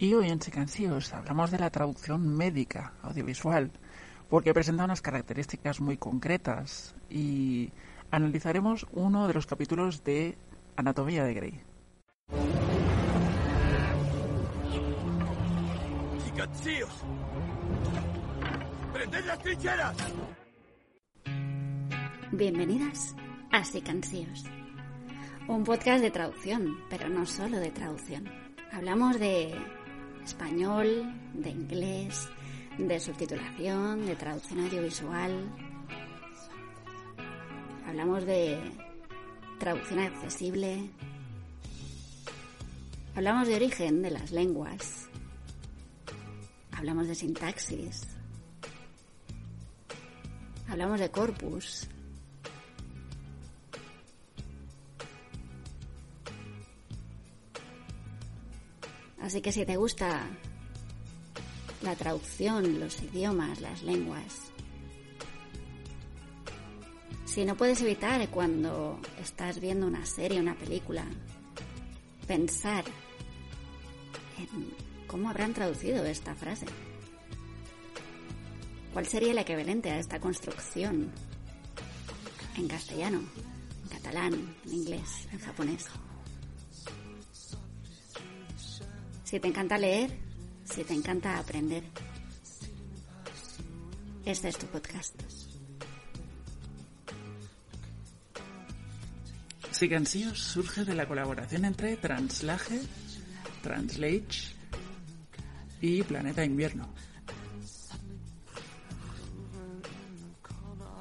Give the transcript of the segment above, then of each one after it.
Y hoy en Sicansíos hablamos de la traducción médica audiovisual, porque presenta unas características muy concretas y analizaremos uno de los capítulos de Anatomía de Grey. ¡Sicansíos! ¡Prended las trincheras! Bienvenidas a Sicansíos, un podcast de traducción, pero no solo de traducción. Hablamos de español, de inglés, de subtitulación, de traducción audiovisual. Hablamos de traducción accesible. Hablamos de origen de las lenguas. Hablamos de sintaxis. Hablamos de corpus. Así que si te gusta la traducción, los idiomas, las lenguas, si no puedes evitar cuando estás viendo una serie, una película, pensar en cómo habrán traducido esta frase. ¿Cuál sería el equivalente a esta construcción en castellano, en catalán, en inglés, en japonés? Si te encanta leer, si te encanta aprender, este es tu podcast. Sigansíos surge de la colaboración entre Translage, Translate y Planeta Invierno.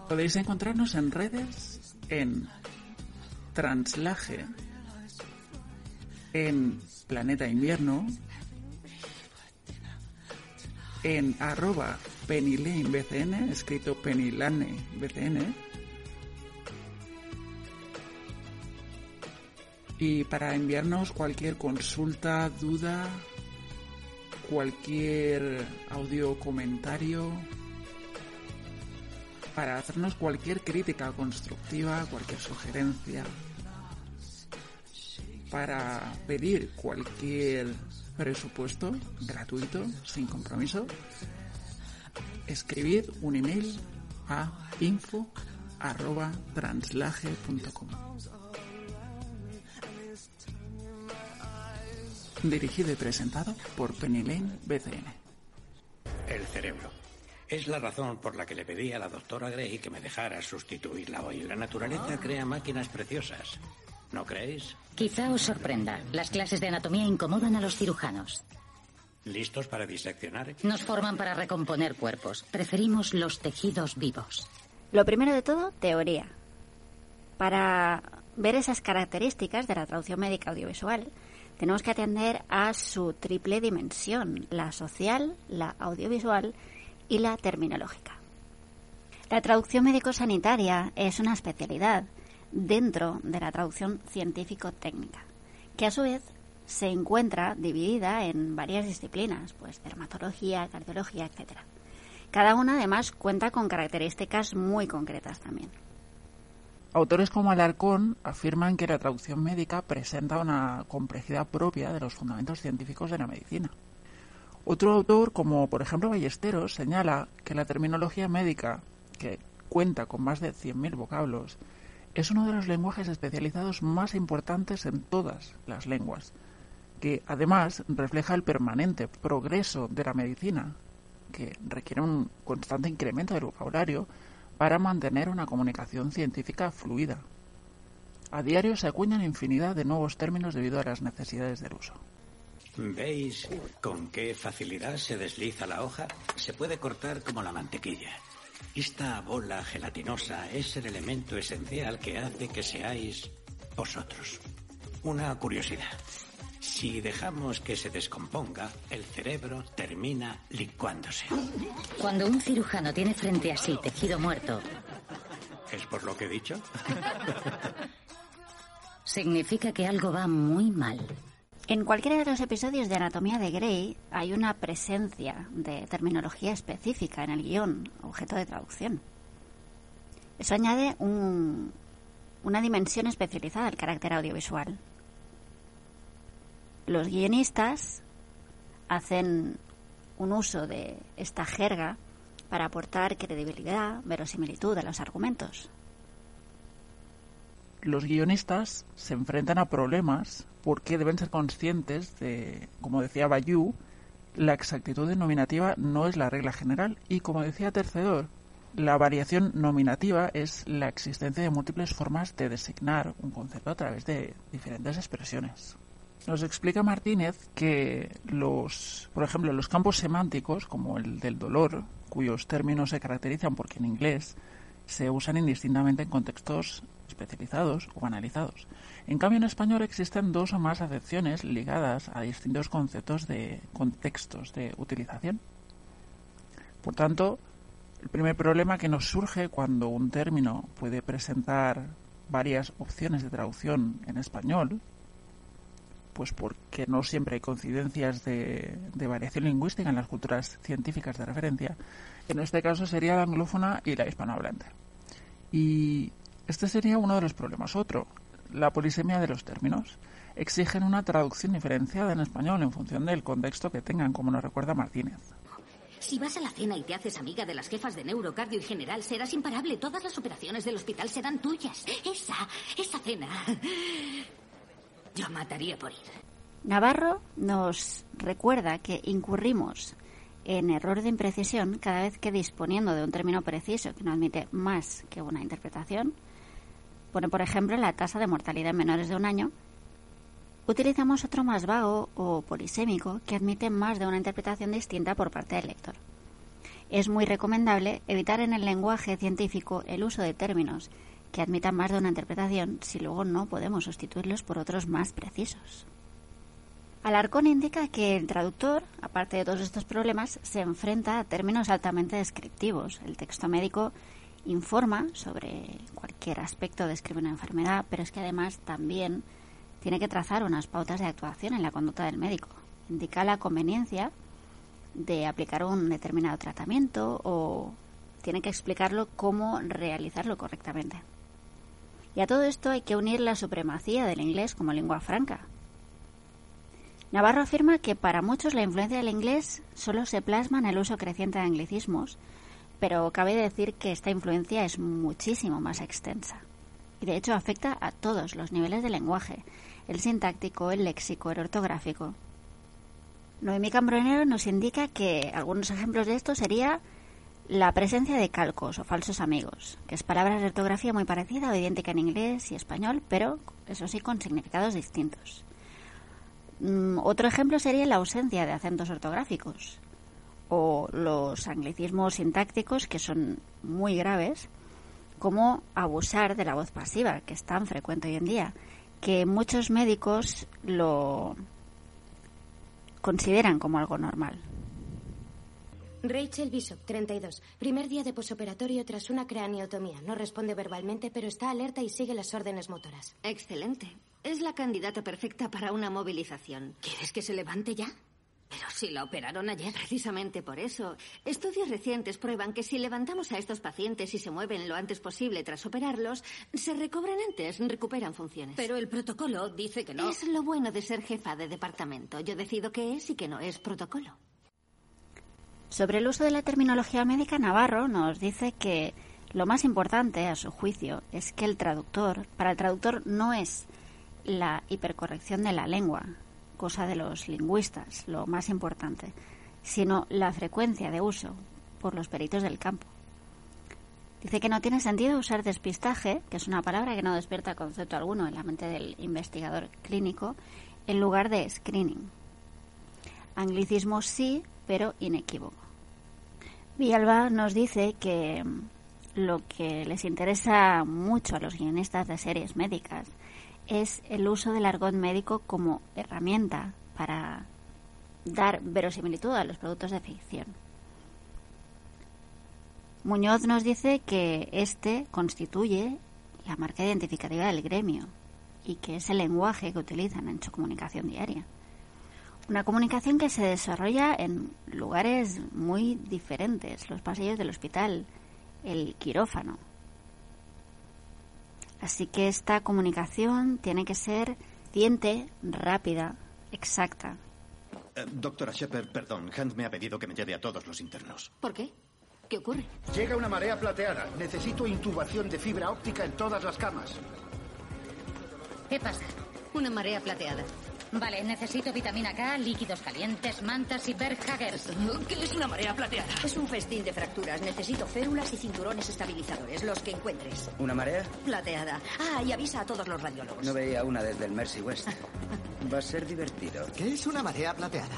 Podéis encontrarnos en redes en Translage, en Planeta Invierno, en arroba escrito bcn Y para enviarnos cualquier consulta, duda, cualquier audio comentario, para hacernos cualquier crítica constructiva, cualquier sugerencia, para pedir cualquier presupuesto gratuito, sin compromiso, escribid un email a info@translage.com. Dirigido y presentado por Penny Lane BCN. El cerebro. Es la razón por la que le pedí a la doctora Gray que me dejara sustituirla hoy. La naturaleza crea máquinas preciosas. ¿No creéis? Quizá os sorprenda. Las clases de anatomía incomodan a los cirujanos. ¿Listos para diseccionar? Nos forman para recomponer cuerpos. Preferimos los tejidos vivos. Lo primero de todo, teoría. Para ver esas características de la traducción médica audiovisual, tenemos que atender a su triple dimensión, la social, la audiovisual y la terminológica. La traducción médico-sanitaria es una especialidad dentro de la traducción científico-técnica, que a su vez se encuentra dividida en varias disciplinas, pues dermatología, cardiología, etc. Cada una además cuenta con características muy concretas también. Autores como Alarcón afirman que la traducción médica presenta una complejidad propia de los fundamentos científicos de la medicina. Otro autor, como por ejemplo Ballesteros, señala que la terminología médica, que cuenta con más de 100.000 vocablos, es uno de los lenguajes especializados más importantes en todas las lenguas, que además refleja el permanente progreso de la medicina, que requiere un constante incremento del vocabulario para mantener una comunicación científica fluida. A diario se acuñan infinidad de nuevos términos debido a las necesidades del uso. ¿Veis con qué facilidad se desliza la hoja? Se puede cortar como la mantequilla. Esta bola gelatinosa es el elemento esencial que hace que seáis vosotros. Una curiosidad. Si dejamos que se descomponga, el cerebro termina licuándose. Cuando un cirujano tiene frente a sí tejido muerto, ¿Es por lo que he dicho? significa que algo va muy mal. En cualquiera de los episodios de Anatomía de Grey hay una presencia de terminología específica en el guion, objeto de traducción. Eso añade un- una dimensión especializada al carácter audiovisual. Los guionistas hacen un uso de esta jerga para aportar credibilidad, verosimilitud a los argumentos. Los guionistas se enfrentan a problemas porque deben ser conscientes de, como decía Bayou, la exactitud denominativa no es la regla general y, como decía Tercedor, la variación nominativa es la existencia de múltiples formas de designar un concepto a través de diferentes expresiones. Nos explica Martínez que los, por ejemplo, los campos semánticos, como el del dolor, cuyos términos se caracterizan porque en inglés se usan indistintamente en contextos especializados o banalizados. En cambio, en español existen dos o más acepciones ligadas a distintos conceptos de contextos de utilización. Por tanto, el primer problema que nos surge cuando un término puede presentar varias opciones de traducción en español, pues porque no siempre hay coincidencias de, de, variación lingüística en las culturas científicas de referencia. En este caso sería la anglófona y la hispanohablante. Y este sería uno de los problemas. Otro, la polisemia de los términos. Exigen una traducción diferenciada en español en función del contexto que tengan, como nos recuerda Martínez. Si vas a la cena y te haces amiga de las jefas de neurocardio y general, serás imparable. Todas las operaciones del hospital serán tuyas. Esa, esa cena. Yo mataría por ir. Navarro nos recuerda que incurrimos en error de imprecisión cada vez que disponiendo de un término preciso que no admite más que una interpretación, pone por ejemplo la tasa de mortalidad en menores de un año, utilizamos otro más vago o polisémico que admite más de una interpretación distinta por parte del lector. Es muy recomendable evitar en el lenguaje científico el uso de términos que admitan más de una interpretación si luego no podemos sustituirlos por otros más precisos. Alarcón indica que el traductor, aparte de todos estos problemas, se enfrenta a términos altamente descriptivos. El texto médico informa sobre cualquier aspecto, describe una enfermedad, pero es que además también tiene que trazar unas pautas de actuación en la conducta del médico. Indica la conveniencia de aplicar un determinado tratamiento o tiene que explicarlo cómo realizarlo correctamente. Y a todo esto hay que unir la supremacía del inglés como lengua franca, Navarro afirma que para muchos la influencia del inglés solo se plasma en el uso creciente de anglicismos, pero cabe decir que esta influencia es muchísimo más extensa y de hecho afecta a todos los niveles del lenguaje, el sintáctico, el léxico, el ortográfico. Noemí Cambronero nos indica que algunos ejemplos de esto sería la presencia de calcos o falsos amigos, que es palabra de ortografía muy parecida o idéntica en inglés y español, pero eso sí con significados distintos. Mm, otro ejemplo sería la ausencia de acentos ortográficos o los anglicismos sintácticos que son muy graves, como abusar de la voz pasiva, que es tan frecuente hoy en día, que muchos médicos lo consideran como algo normal. Rachel Bishop, 32. Primer día de posoperatorio tras una craneotomía. No responde verbalmente, pero está alerta y sigue las órdenes motoras. Excelente. Es la candidata perfecta para una movilización. ¿Quieres que se levante ya? Pero si la operaron ayer. Precisamente por eso. Estudios recientes prueban que si levantamos a estos pacientes y se mueven lo antes posible tras operarlos, se recobran antes, recuperan funciones. Pero el protocolo dice que no. Es lo bueno de ser jefa de departamento. Yo decido qué es y qué no es protocolo. Sobre el uso de la terminología médica, Navarro nos dice que lo más importante, a su juicio, es que el traductor, para el traductor no es la hipercorrección de la lengua, cosa de los lingüistas, lo más importante, sino la frecuencia de uso por los peritos del campo. Dice que no tiene sentido usar despistaje, que es una palabra que no despierta concepto alguno en la mente del investigador clínico, en lugar de screening. Anglicismo sí, pero inequívoco. Villalba nos dice que lo que les interesa mucho a los guionistas de series médicas es el uso del argot médico como herramienta para dar verosimilitud a los productos de ficción. Muñoz nos dice que este constituye la marca identificativa del gremio y que es el lenguaje que utilizan en su comunicación diaria. Una comunicación que se desarrolla en lugares muy diferentes, los pasillos del hospital, el quirófano. Así que esta comunicación tiene que ser ciente, rápida, exacta. Eh, doctora Shepard, perdón, Hunt me ha pedido que me lleve a todos los internos. ¿Por qué? ¿Qué ocurre? Llega una marea plateada. Necesito intubación de fibra óptica en todas las camas. ¿Qué pasa? Una marea plateada. Vale, necesito vitamina K, líquidos calientes, mantas y Berghaggers. ¿Qué es una marea plateada? Es un festín de fracturas. Necesito férulas y cinturones estabilizadores, los que encuentres. ¿Una marea? Plateada. Ah, y avisa a todos los radiólogos. No veía una desde el Mercy West. Va a ser divertido. ¿Qué es una marea plateada?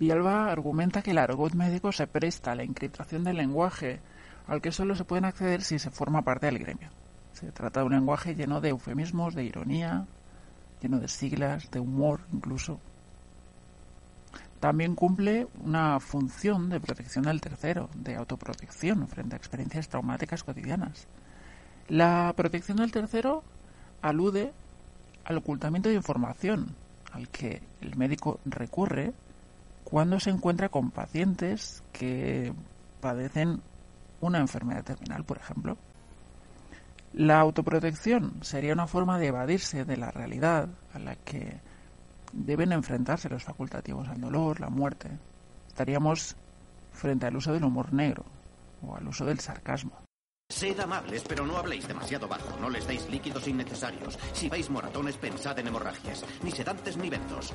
Villalba argumenta que el argot médico se presta a la encriptación del lenguaje, al que solo se pueden acceder si se forma parte del gremio. Se trata de un lenguaje lleno de eufemismos, de ironía, lleno de siglas, de humor incluso. También cumple una función de protección del tercero, de autoprotección frente a experiencias traumáticas cotidianas. La protección del tercero alude al ocultamiento de información al que el médico recurre cuando se encuentra con pacientes que padecen una enfermedad terminal, por ejemplo. La autoprotección sería una forma de evadirse de la realidad a la que deben enfrentarse los facultativos al dolor, la muerte. Estaríamos frente al uso del humor negro o al uso del sarcasmo. Sed amables, pero no habléis demasiado bajo. No les deis líquidos innecesarios. Si veis moratones, pensad en hemorragias. Ni sedantes ni bentos.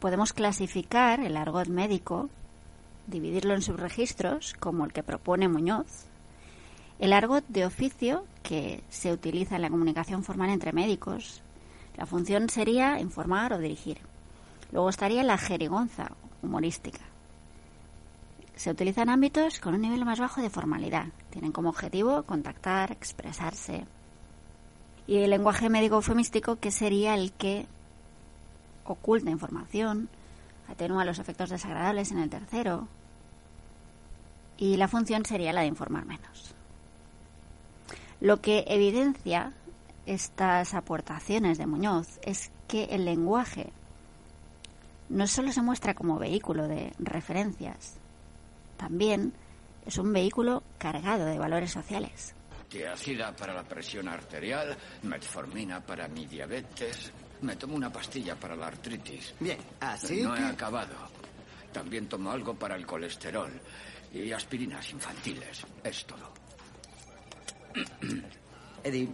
Podemos clasificar el argot médico, dividirlo en subregistros, como el que propone Muñoz. El argot de oficio, que se utiliza en la comunicación formal entre médicos. La función sería informar o dirigir. Luego estaría la jerigonza humorística. Se utiliza en ámbitos con un nivel más bajo de formalidad. Tienen como objetivo contactar, expresarse. Y el lenguaje médico eufemístico, que sería el que oculta información, atenúa los efectos desagradables en el tercero. Y la función sería la de informar menos. Lo que evidencia estas aportaciones de Muñoz es que el lenguaje no solo se muestra como vehículo de referencias, también es un vehículo cargado de valores sociales. Tiacida para la presión arterial, metformina para mi diabetes, me tomo una pastilla para la artritis. Bien, así No que... he acabado. También tomo algo para el colesterol y aspirinas infantiles. Es todo. Eddie,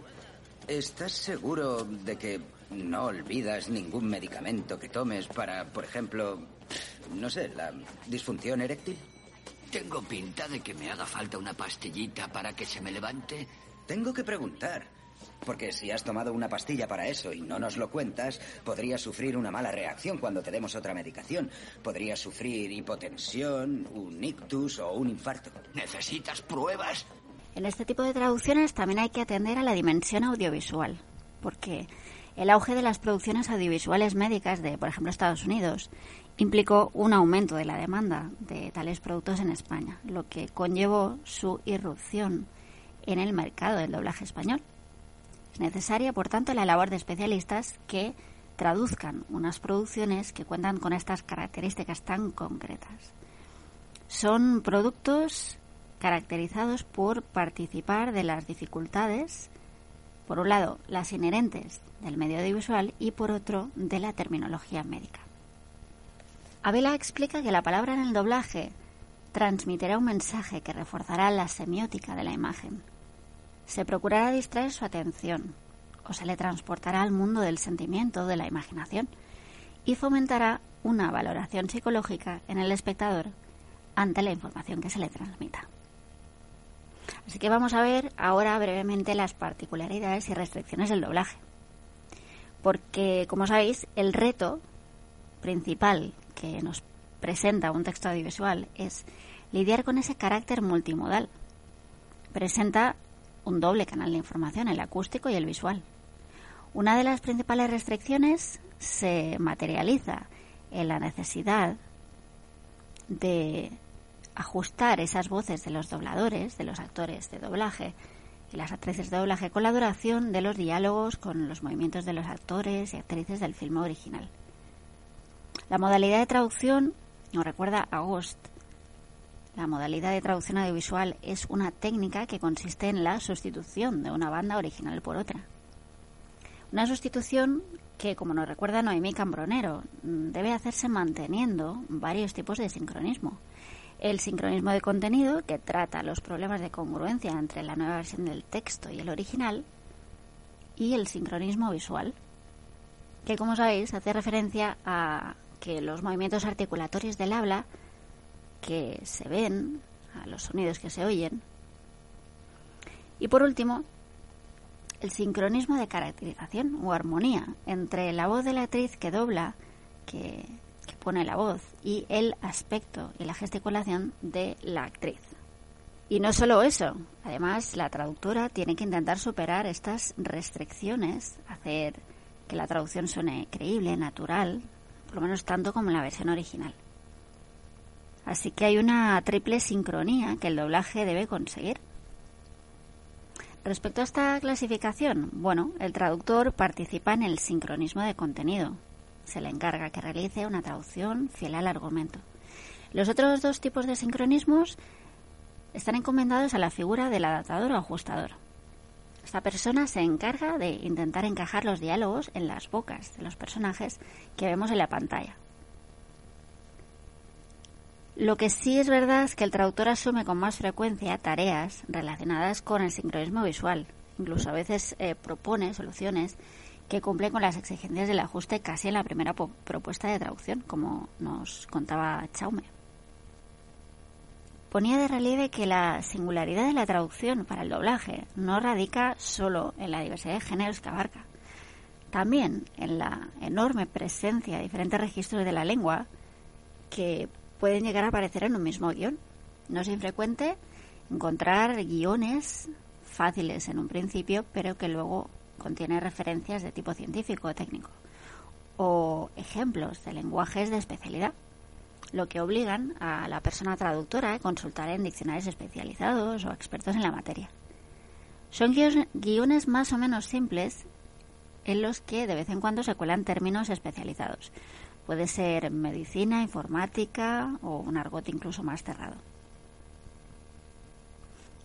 ¿estás seguro de que no olvidas ningún medicamento que tomes para, por ejemplo, no sé, la disfunción eréctil? ¿Tengo pinta de que me haga falta una pastillita para que se me levante? Tengo que preguntar. Porque si has tomado una pastilla para eso y no nos lo cuentas, podrías sufrir una mala reacción cuando te demos otra medicación. Podrías sufrir hipotensión, un ictus o un infarto. ¿Necesitas pruebas? En este tipo de traducciones también hay que atender a la dimensión audiovisual, porque el auge de las producciones audiovisuales médicas de, por ejemplo, Estados Unidos implicó un aumento de la demanda de tales productos en España, lo que conllevó su irrupción en el mercado del doblaje español. Es necesaria, por tanto, la labor de especialistas que traduzcan unas producciones que cuentan con estas características tan concretas. Son productos caracterizados por participar de las dificultades, por un lado, las inherentes del medio audiovisual y por otro, de la terminología médica. Abela explica que la palabra en el doblaje transmitirá un mensaje que reforzará la semiótica de la imagen. Se procurará distraer su atención o se le transportará al mundo del sentimiento, de la imaginación, y fomentará una valoración psicológica en el espectador ante la información que se le transmita. Así que vamos a ver ahora brevemente las particularidades y restricciones del doblaje. Porque, como sabéis, el reto principal que nos presenta un texto audiovisual es lidiar con ese carácter multimodal. Presenta un doble canal de información, el acústico y el visual. Una de las principales restricciones se materializa en la necesidad de ajustar esas voces de los dobladores, de los actores de doblaje y las actrices de doblaje con la duración de los diálogos, con los movimientos de los actores y actrices del filme original. La modalidad de traducción nos recuerda a Ghost. La modalidad de traducción audiovisual es una técnica que consiste en la sustitución de una banda original por otra. Una sustitución que, como nos recuerda Noemí Cambronero, debe hacerse manteniendo varios tipos de sincronismo. El sincronismo de contenido, que trata los problemas de congruencia entre la nueva versión del texto y el original, y el sincronismo visual, que, como sabéis, hace referencia a que los movimientos articulatorios del habla que se ven, a los sonidos que se oyen. Y por último, el sincronismo de caracterización o armonía entre la voz de la actriz que dobla, que, que pone la voz, y el aspecto y la gesticulación de la actriz. Y no solo eso, además la traductora tiene que intentar superar estas restricciones, hacer que la traducción suene creíble, natural, por lo menos tanto como en la versión original. Así que hay una triple sincronía que el doblaje debe conseguir. Respecto a esta clasificación, bueno, el traductor participa en el sincronismo de contenido. Se le encarga que realice una traducción fiel al argumento. Los otros dos tipos de sincronismos están encomendados a la figura del adaptador o ajustador. Esta persona se encarga de intentar encajar los diálogos en las bocas de los personajes que vemos en la pantalla. Lo que sí es verdad es que el traductor asume con más frecuencia tareas relacionadas con el sincronismo visual. Incluso a veces eh, propone soluciones que cumplen con las exigencias del ajuste casi en la primera propuesta de traducción, como nos contaba Chaume ponía de relieve que la singularidad de la traducción para el doblaje no radica solo en la diversidad de géneros que abarca, también en la enorme presencia de diferentes registros de la lengua que pueden llegar a aparecer en un mismo guion. No es infrecuente encontrar guiones fáciles en un principio, pero que luego contienen referencias de tipo científico o técnico, o ejemplos de lenguajes de especialidad lo que obligan a la persona traductora a consultar en diccionarios especializados o expertos en la materia. Son guiones más o menos simples en los que de vez en cuando se cuelan términos especializados. Puede ser medicina, informática o un argot incluso más cerrado.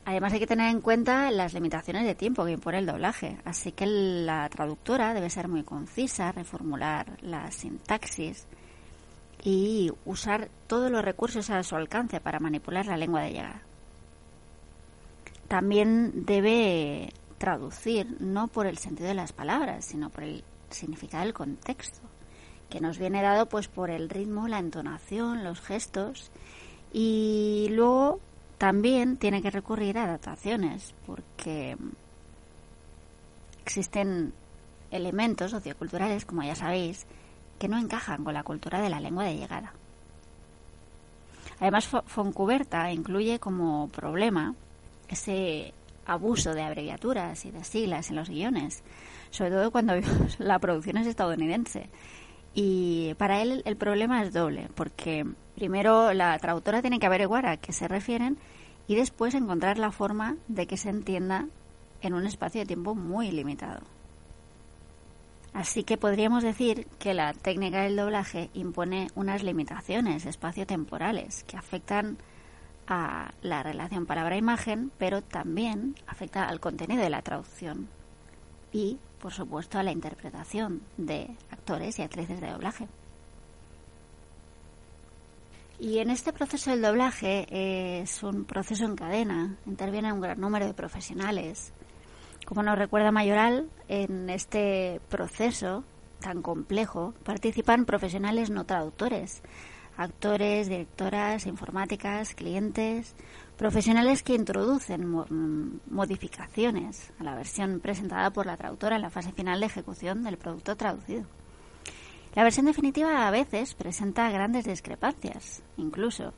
Además hay que tener en cuenta las limitaciones de tiempo que impone el doblaje, así que la traductora debe ser muy concisa, reformular la sintaxis, y usar todos los recursos a su alcance para manipular la lengua de llegada. También debe traducir no por el sentido de las palabras, sino por el significado del contexto, que nos viene dado pues por el ritmo, la entonación, los gestos y luego también tiene que recurrir a adaptaciones porque existen elementos socioculturales, como ya sabéis, que no encajan con la cultura de la lengua de llegada. Además, Foncuberta incluye como problema ese abuso de abreviaturas y de siglas en los guiones, sobre todo cuando la producción es estadounidense. Y para él el problema es doble, porque primero la traductora tiene que averiguar a qué se refieren y después encontrar la forma de que se entienda en un espacio de tiempo muy limitado. Así que podríamos decir que la técnica del doblaje impone unas limitaciones espaciotemporales que afectan a la relación palabra-imagen, pero también afecta al contenido de la traducción y, por supuesto, a la interpretación de actores y actrices de doblaje. Y en este proceso del doblaje es un proceso en cadena, interviene un gran número de profesionales, como nos recuerda Mayoral, en este proceso tan complejo participan profesionales no traductores, actores, directoras, informáticas, clientes, profesionales que introducen modificaciones a la versión presentada por la traductora en la fase final de ejecución del producto traducido. La versión definitiva a veces presenta grandes discrepancias, incluso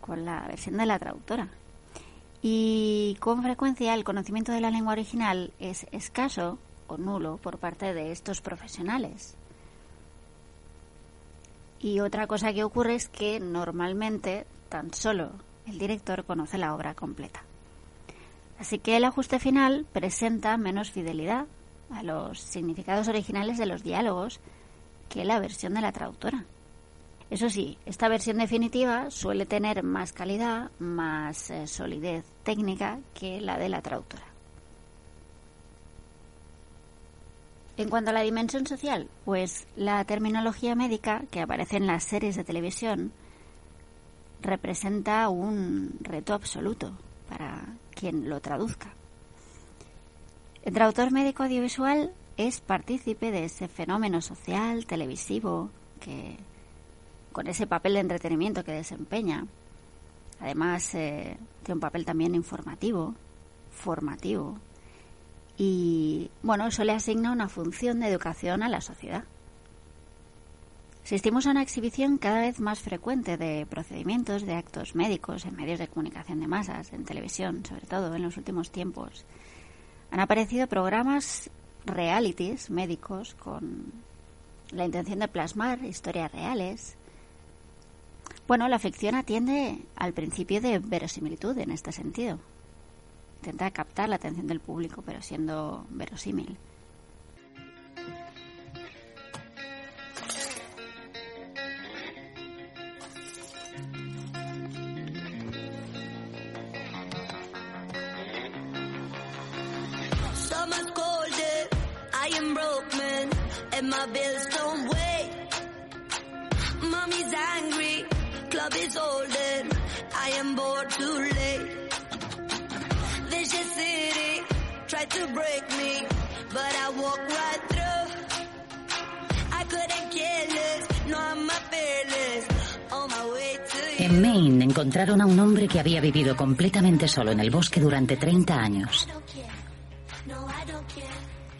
con la versión de la traductora, y con frecuencia el conocimiento de la lengua original es escaso o nulo por parte de estos profesionales. Y otra cosa que ocurre es que normalmente tan solo el director conoce la obra completa. Así que el ajuste final presenta menos fidelidad a los significados originales de los diálogos que la versión de la traductora. Eso sí, esta versión definitiva suele tener más calidad, más eh, solidez técnica que la de la traductora. En cuanto a la dimensión social, pues la terminología médica que aparece en las series de televisión representa un reto absoluto para quien lo traduzca. El traductor médico audiovisual es partícipe de ese fenómeno social, televisivo, que con ese papel de entretenimiento que desempeña. Además, eh, tiene un papel también informativo, formativo. Y, bueno, eso le asigna una función de educación a la sociedad. Asistimos a una exhibición cada vez más frecuente de procedimientos, de actos médicos en medios de comunicación de masas, en televisión, sobre todo en los últimos tiempos. Han aparecido programas realities médicos con la intención de plasmar historias reales. Bueno, la ficción atiende al principio de verosimilitud en este sentido. Intenta captar la atención del público, pero siendo verosímil. En Maine encontraron a un hombre que había vivido completamente solo en el bosque durante 30 años.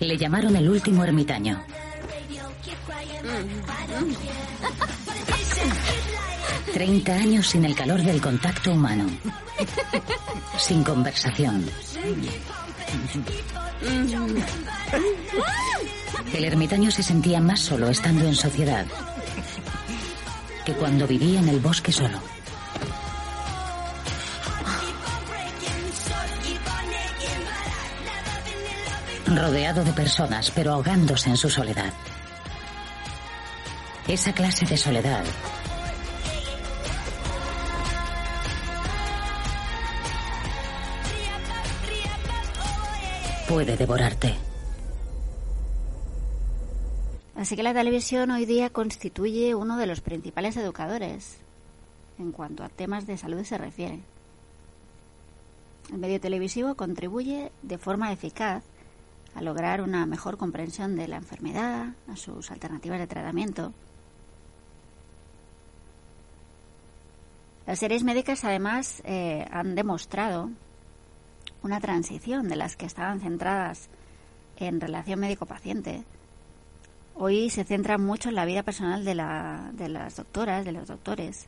Le llamaron el último ermitaño. Treinta años sin el calor del contacto humano. Sin conversación. El ermitaño se sentía más solo estando en sociedad que cuando vivía en el bosque solo. Rodeado de personas, pero ahogándose en su soledad. Esa clase de soledad puede devorarte. Así que la televisión hoy día constituye uno de los principales educadores en cuanto a temas de salud se refiere. El medio televisivo contribuye de forma eficaz a lograr una mejor comprensión de la enfermedad, a sus alternativas de tratamiento. Las series médicas además eh, han demostrado una transición de las que estaban centradas en relación médico-paciente. Hoy se centra mucho en la vida personal de, la, de las doctoras, de los doctores,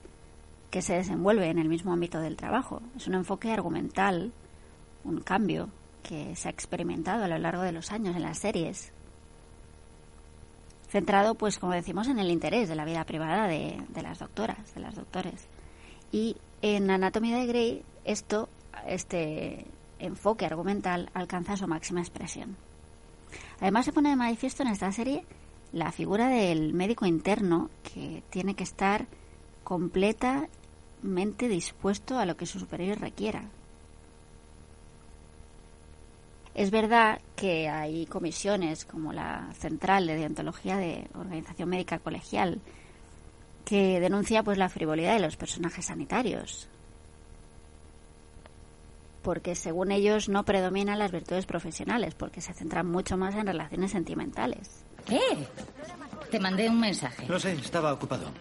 que se desenvuelve en el mismo ámbito del trabajo. Es un enfoque argumental, un cambio que se ha experimentado a lo largo de los años en las series, centrado, pues, como decimos, en el interés de la vida privada de, de las doctoras, de las doctores. Y en Anatomía de Grey, esto, este enfoque argumental alcanza su máxima expresión. Además, se pone de manifiesto en esta serie la figura del médico interno que tiene que estar completamente dispuesto a lo que su superior requiera. Es verdad que hay comisiones como la Central de Deontología de Organización Médica Colegial que denuncia pues la frivolidad de los personajes sanitarios, porque según ellos no predominan las virtudes profesionales, porque se centran mucho más en relaciones sentimentales. ¿Qué? Te mandé un mensaje. No sé, estaba ocupado.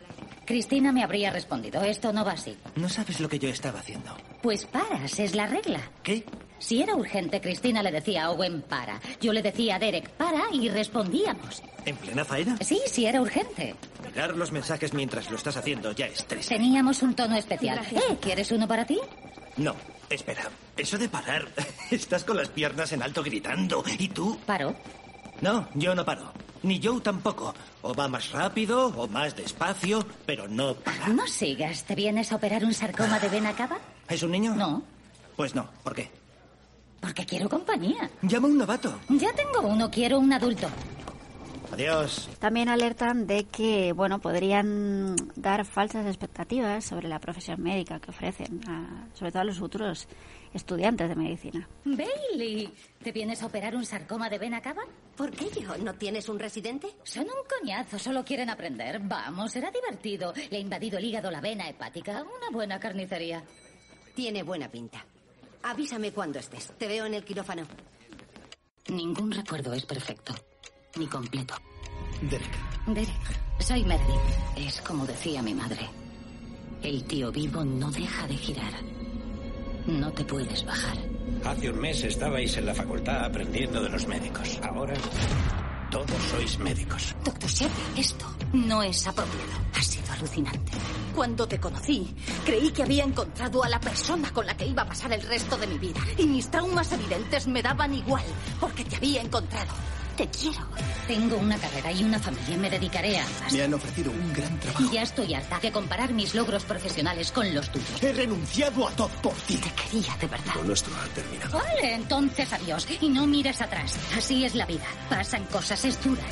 Cristina me habría respondido, esto no va así. No sabes lo que yo estaba haciendo. Pues paras, es la regla. ¿Qué? Si era urgente, Cristina le decía a Owen para. Yo le decía a Derek para y respondíamos. ¿En plena faena? Sí, sí era urgente. Mirar los mensajes mientras lo estás haciendo ya es triste. Teníamos un tono especial. ¿Eh? ¿Quieres uno para ti? No, espera. Eso de parar. Estás con las piernas en alto gritando. ¿Y tú? Paro. No, yo no paro. Ni Joe tampoco. O va más rápido o más despacio, pero no para. No sigas. ¿Te vienes a operar un sarcoma de vena cava? ¿Es un niño? No. Pues no. ¿Por qué? Porque quiero compañía. Llama a un novato. Ya tengo uno, quiero un adulto. Adiós. También alertan de que, bueno, podrían dar falsas expectativas sobre la profesión médica que ofrecen, a- sobre todo a los futuros estudiantes de medicina. Bailey, ¿te vienes a operar un sarcoma de vena cava? ¿Por qué yo? ¿No tienes un residente? Son un coñazo, solo quieren aprender. Vamos, será divertido. Le ha invadido el hígado la vena hepática. Una buena carnicería. Tiene buena pinta. Avísame cuando estés. Te veo en el quirófano. Ningún recuerdo es perfecto, ni completo. Derek. Derek, soy Merdy. Es como decía mi madre. El tío vivo no deja de girar. No te puedes bajar. Hace un mes estabais en la facultad aprendiendo de los médicos. Ahora todos sois médicos. Doctor Shepard, esto no es apropiado. Ha sido alucinante. Cuando te conocí, creí que había encontrado a la persona con la que iba a pasar el resto de mi vida. Y mis traumas evidentes me daban igual, porque te había encontrado. Te quiero. Tengo una carrera y una familia. Me dedicaré a ambas. Me han ofrecido un gran trabajo. Ya estoy harta de comparar mis logros profesionales con los tuyos. He renunciado a todo por ti. Te quería de verdad. Lo nuestro ha terminado. Vale, entonces adiós. Y no mires atrás. Así es la vida. Pasan cosas, es dura.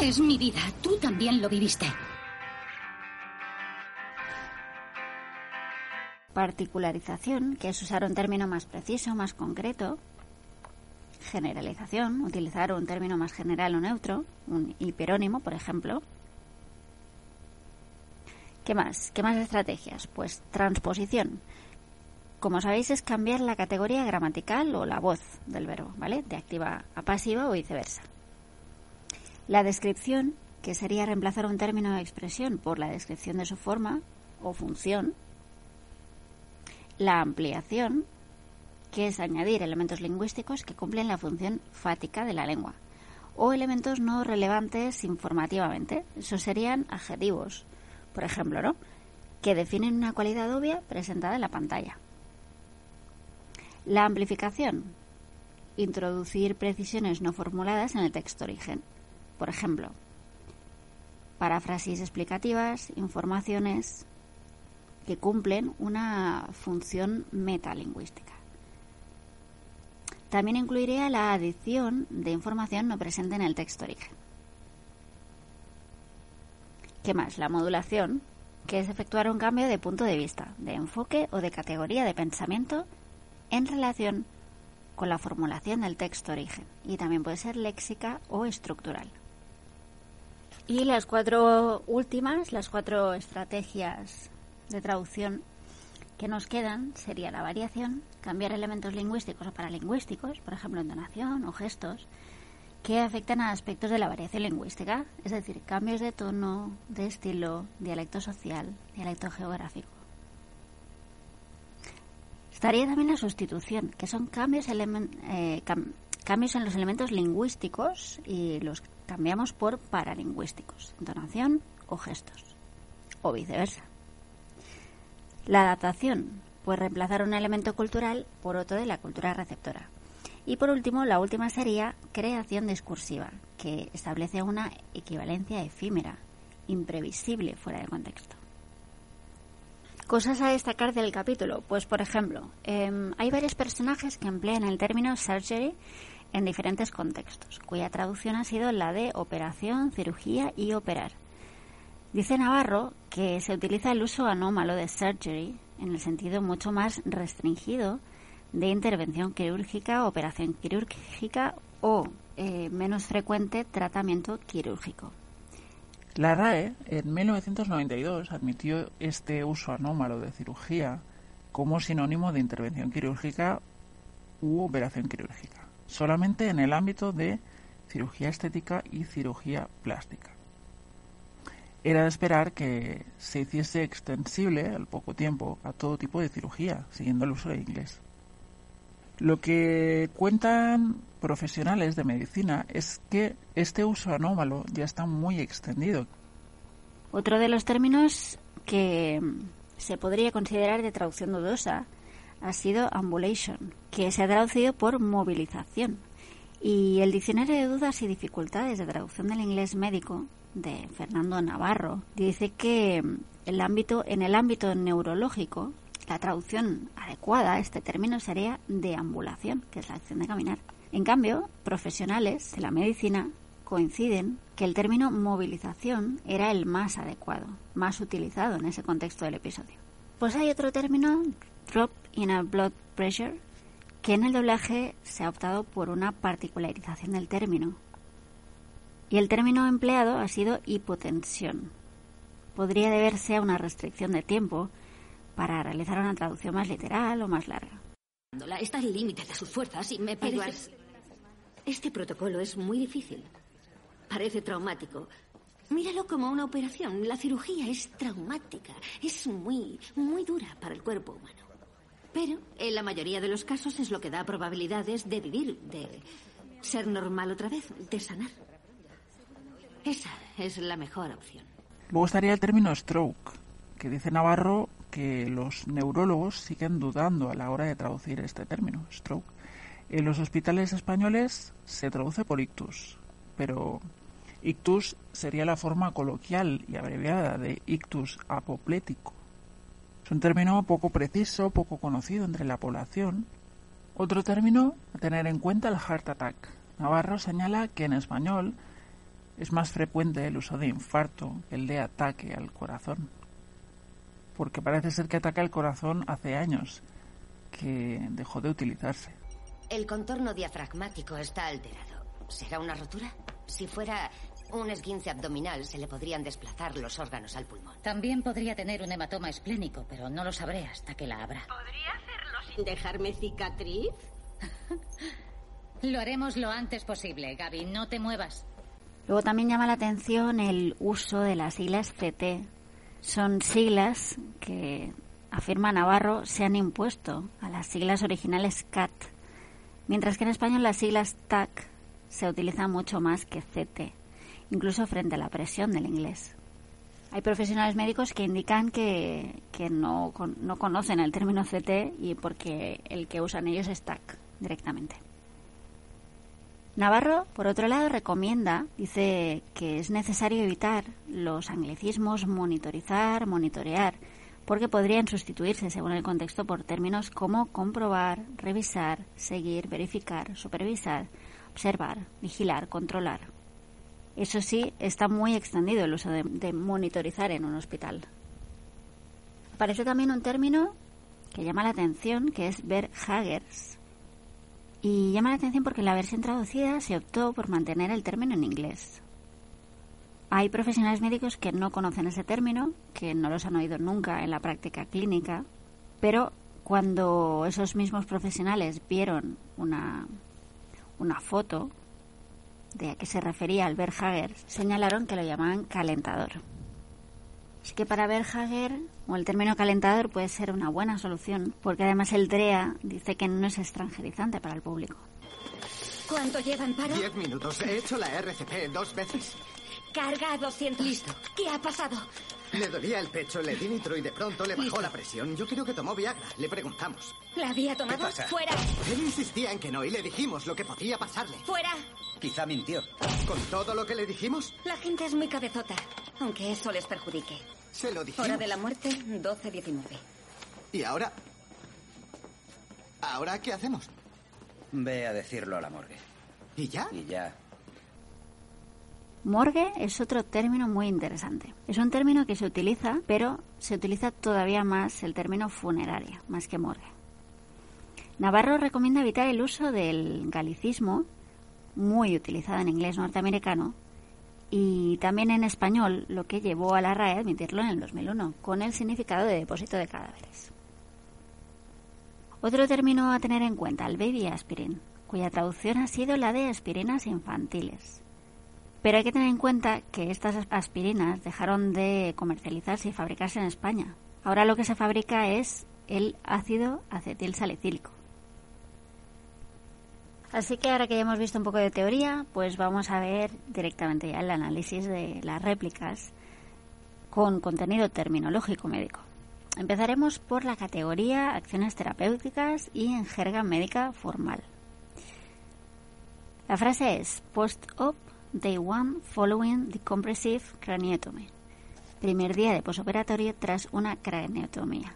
Es mi vida. Tú también lo viviste. Particularización, que es usar un término más preciso, más concreto. Generalización, utilizar un término más general o neutro, un hiperónimo, por ejemplo. ¿Qué más? ¿Qué más estrategias? Pues transposición. Como sabéis, es cambiar la categoría gramatical o la voz del verbo, ¿vale? De activa a pasiva o viceversa. La descripción, que sería reemplazar un término o expresión por la descripción de su forma o función. La ampliación, que es añadir elementos lingüísticos que cumplen la función fática de la lengua, o elementos no relevantes informativamente. Esos serían adjetivos, por ejemplo, ¿no? Que definen una cualidad obvia presentada en la pantalla. La amplificación, introducir precisiones no formuladas en el texto origen. Por ejemplo, paráfrasis explicativas, informaciones que cumplen una función metalingüística. También incluiría la adición de información no presente en el texto origen. ¿Qué más? La modulación, que es efectuar un cambio de punto de vista, de enfoque o de categoría de pensamiento en relación con la formulación del texto origen. Y también puede ser léxica o estructural. Y las cuatro últimas, las cuatro estrategias de traducción que nos quedan sería la variación, cambiar elementos lingüísticos o paralingüísticos, por ejemplo entonación o gestos, que afectan a aspectos de la variación lingüística, es decir, cambios de tono, de estilo, dialecto social, dialecto geográfico. Estaría también la sustitución, que son cambios, eh, cam- cambios en los elementos lingüísticos y los cambiamos por paralingüísticos, entonación o gestos, o viceversa. La adaptación, pues reemplazar un elemento cultural por otro de la cultura receptora. Y por último, la última sería creación discursiva, que establece una equivalencia efímera, imprevisible fuera de contexto. Cosas a destacar del capítulo. Pues, por ejemplo, em, hay varios personajes que emplean el término surgery en diferentes contextos, cuya traducción ha sido la de operación, cirugía y operar. Dice Navarro que se utiliza el uso anómalo de surgery en el sentido mucho más restringido de intervención quirúrgica, operación quirúrgica o, eh, menos frecuente, tratamiento quirúrgico. La RAE en 1992 admitió este uso anómalo de cirugía como sinónimo de intervención quirúrgica u operación quirúrgica, solamente en el ámbito de cirugía estética y cirugía plástica. Era de esperar que se hiciese extensible al poco tiempo a todo tipo de cirugía, siguiendo el uso de inglés. Lo que cuentan profesionales de medicina es que este uso anómalo ya está muy extendido. Otro de los términos que se podría considerar de traducción dudosa ha sido ambulation, que se ha traducido por movilización. Y el Diccionario de Dudas y Dificultades de Traducción del Inglés Médico de Fernando Navarro dice que el ámbito, en el ámbito neurológico La traducción adecuada a este término sería deambulación, que es la acción de caminar. En cambio, profesionales de la medicina coinciden que el término movilización era el más adecuado, más utilizado en ese contexto del episodio. Pues hay otro término, drop in a blood pressure, que en el doblaje se ha optado por una particularización del término. Y el término empleado ha sido hipotensión. Podría deberse a una restricción de tiempo para realizar una traducción más literal o más larga. Está al límite de sus fuerzas y me parece... Este protocolo es muy difícil. Parece traumático. Míralo como una operación. La cirugía es traumática. Es muy, muy dura para el cuerpo humano. Pero en la mayoría de los casos es lo que da probabilidades de vivir, de ser normal otra vez, de sanar. Esa es la mejor opción. Luego estaría el término stroke, que dice Navarro que los neurólogos siguen dudando a la hora de traducir este término, stroke. En los hospitales españoles se traduce por ictus, pero ictus sería la forma coloquial y abreviada de ictus apoplético. Es un término poco preciso, poco conocido entre la población. Otro término a tener en cuenta el heart attack. Navarro señala que en español es más frecuente el uso de infarto que el de ataque al corazón. Porque parece ser que ataca el corazón hace años que dejó de utilizarse. El contorno diafragmático está alterado. ¿Será una rotura? Si fuera un esguince abdominal, se le podrían desplazar los órganos al pulmón. También podría tener un hematoma esplénico, pero no lo sabré hasta que la abra. ¿Podría hacerlo sin dejarme cicatriz? lo haremos lo antes posible, Gaby. No te muevas. Luego también llama la atención el uso de las siglas CT. Son siglas que, afirma Navarro, se han impuesto a las siglas originales CAT, mientras que en español las siglas TAC se utilizan mucho más que CT incluso frente a la presión del inglés. Hay profesionales médicos que indican que, no, no, conocen el término CT y porque el que usan ellos es TAC directamente. Navarro, por otro lado, recomienda, dice que es necesario evitar los anglicismos monitorizar, monitorear, porque podrían sustituirse, según el contexto, por términos como comprobar, revisar, seguir, verificar, supervisar, observar, vigilar, controlar. Eso sí, está muy extendido el uso de, monitorizar en un hospital. Aparece también un término que llama la atención, que es ver Haggers. Y llama la atención porque en la versión traducida se optó por mantener el término en inglés. Hay profesionales médicos que no conocen ese término, que no los han oído nunca en la práctica clínica, pero cuando esos mismos profesionales vieron una, una foto de a qué se refería Albert Hager, señalaron que lo llamaban calentador. Así que para Hager, o el término calentador puede ser una buena solución, porque además el DREA dice que no es extranjerizante para el público. ¿Cuánto llevan paro? Diez minutos. He hecho la RCP dos veces. Carga a 200. Listo. ¿Qué ha pasado? Le dolía el pecho, le di nitro y de pronto le bajó la presión. Yo creo que tomó Viagra. Le preguntamos. ¿La había tomado? ¡Fuera! Él insistía en que no y le dijimos lo que podía pasarle. ¡Fuera! Quizá mintió. ¿Con todo lo que le dijimos? La gente es muy cabezota, aunque eso les perjudique. Se lo dijimos. Hora de la muerte, 12.19. ¿Y ahora? ¿Ahora qué hacemos? Ve a decirlo a la morgue. ¿Y ya? Y ya. Morgue es otro término muy interesante. Es un término que se utiliza, pero se utiliza todavía más el término funeraria, más que morgue. Navarro recomienda evitar el uso del galicismo muy utilizada en inglés norteamericano y también en español, lo que llevó a la RAE a admitirlo en el 2001, con el significado de depósito de cadáveres. Otro término a tener en cuenta, el baby aspirin, cuya traducción ha sido la de aspirinas infantiles. Pero hay que tener en cuenta que estas aspirinas dejaron de comercializarse y fabricarse en España. Ahora lo que se fabrica es el ácido acetil salicílico. Así que ahora que ya hemos visto un poco de teoría, pues vamos a ver directamente ya el análisis de las réplicas con contenido terminológico médico. Empezaremos por la categoría acciones terapéuticas y en jerga médica formal. La frase es post-op day one following the compressive craniotomy. Primer día de posoperatorio tras una craneotomía.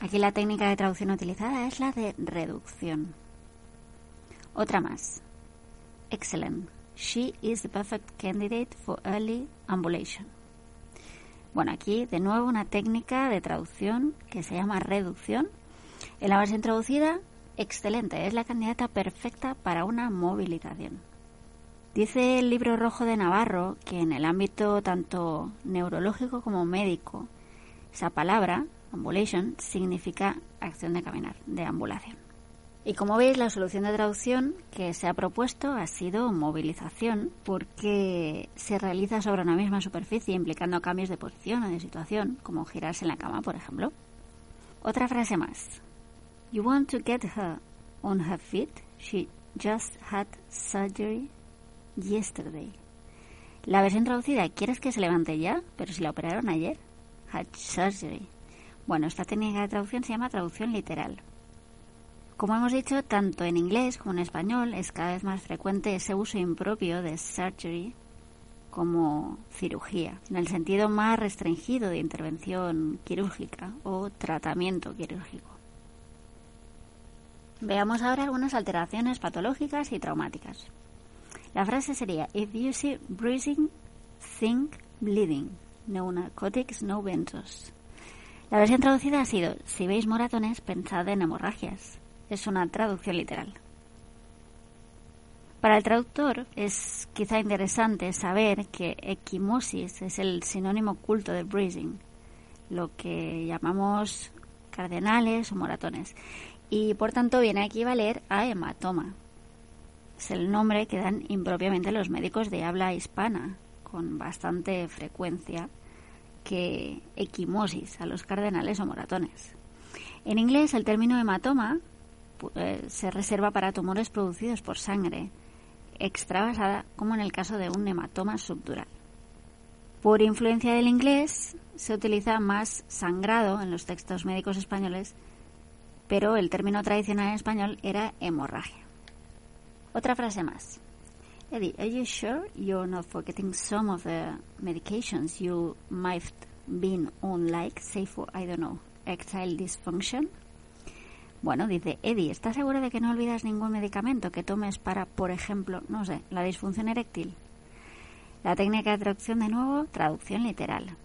Aquí la técnica de traducción utilizada es la de reducción. Otra más. Excellent. She is the perfect candidate for early ambulation. Bueno, aquí de nuevo una técnica de traducción que se llama reducción. En la versión traducida, excelente, es la candidata perfecta para una movilización. Dice el libro rojo de Navarro que en el ámbito tanto neurológico como médico, esa palabra, ambulation, significa acción de caminar, de ambulación. Y como veis, la solución de traducción que se ha propuesto ha sido movilización, porque se realiza sobre una misma superficie, implicando cambios de posición o de situación, como girarse en la cama, por ejemplo. Otra frase más. You want to get her on her feet? She just had surgery yesterday. La versión traducida, ¿quieres que se levante ya? Pero si la operaron ayer. Had surgery. Bueno, esta técnica de traducción se llama traducción literal. Como hemos dicho, tanto en inglés como en español es cada vez más frecuente ese uso impropio de surgery como cirugía, en el sentido más restringido de intervención quirúrgica o tratamiento quirúrgico. Veamos ahora algunas alteraciones patológicas y traumáticas. La frase sería, If you see bruising, think bleeding. No narcotics, no benzos. La versión traducida ha sido, si veis moratones, pensad en hemorragias. Es una traducción literal. Para el traductor es quizá interesante saber que equimosis es el sinónimo oculto de bruising, lo que llamamos cardenales o moratones, y por tanto viene a equivaler a hematoma, es el nombre que dan impropiamente los médicos de habla hispana, con bastante frecuencia, que equimosis a los cardenales o moratones. En inglés, el término hematoma eh, se reserva para tumores producidos por sangre extravasada, como en el caso de un hematoma subdural. Por influencia del inglés, se utiliza más sangrado en los textos médicos españoles, pero el término tradicional en español era hemorragia. Otra frase más. Eddie, are you sure you're not forgetting some of the medications you might been on, like, say for, I don't know, erectile dysfunction? Bueno, dice Eddie, ¿estás seguro de que no olvidas ningún medicamento que tomes para, por ejemplo, no sé, la disfunción eréctil? La técnica de traducción, de nuevo, traducción literal.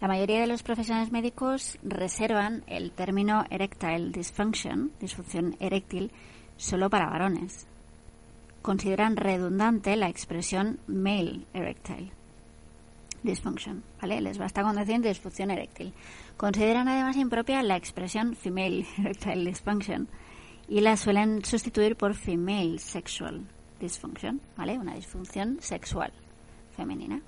La mayoría de los profesionales médicos reservan el término erectile dysfunction, disfunción eréctil, solo para varones consideran redundante la expresión male erectile dysfunction, ¿vale? Les basta con decir disfunción eréctil. Consideran además impropia la expresión female erectile dysfunction y la suelen sustituir por female sexual dysfunction, ¿vale? Una disfunción sexual femenina.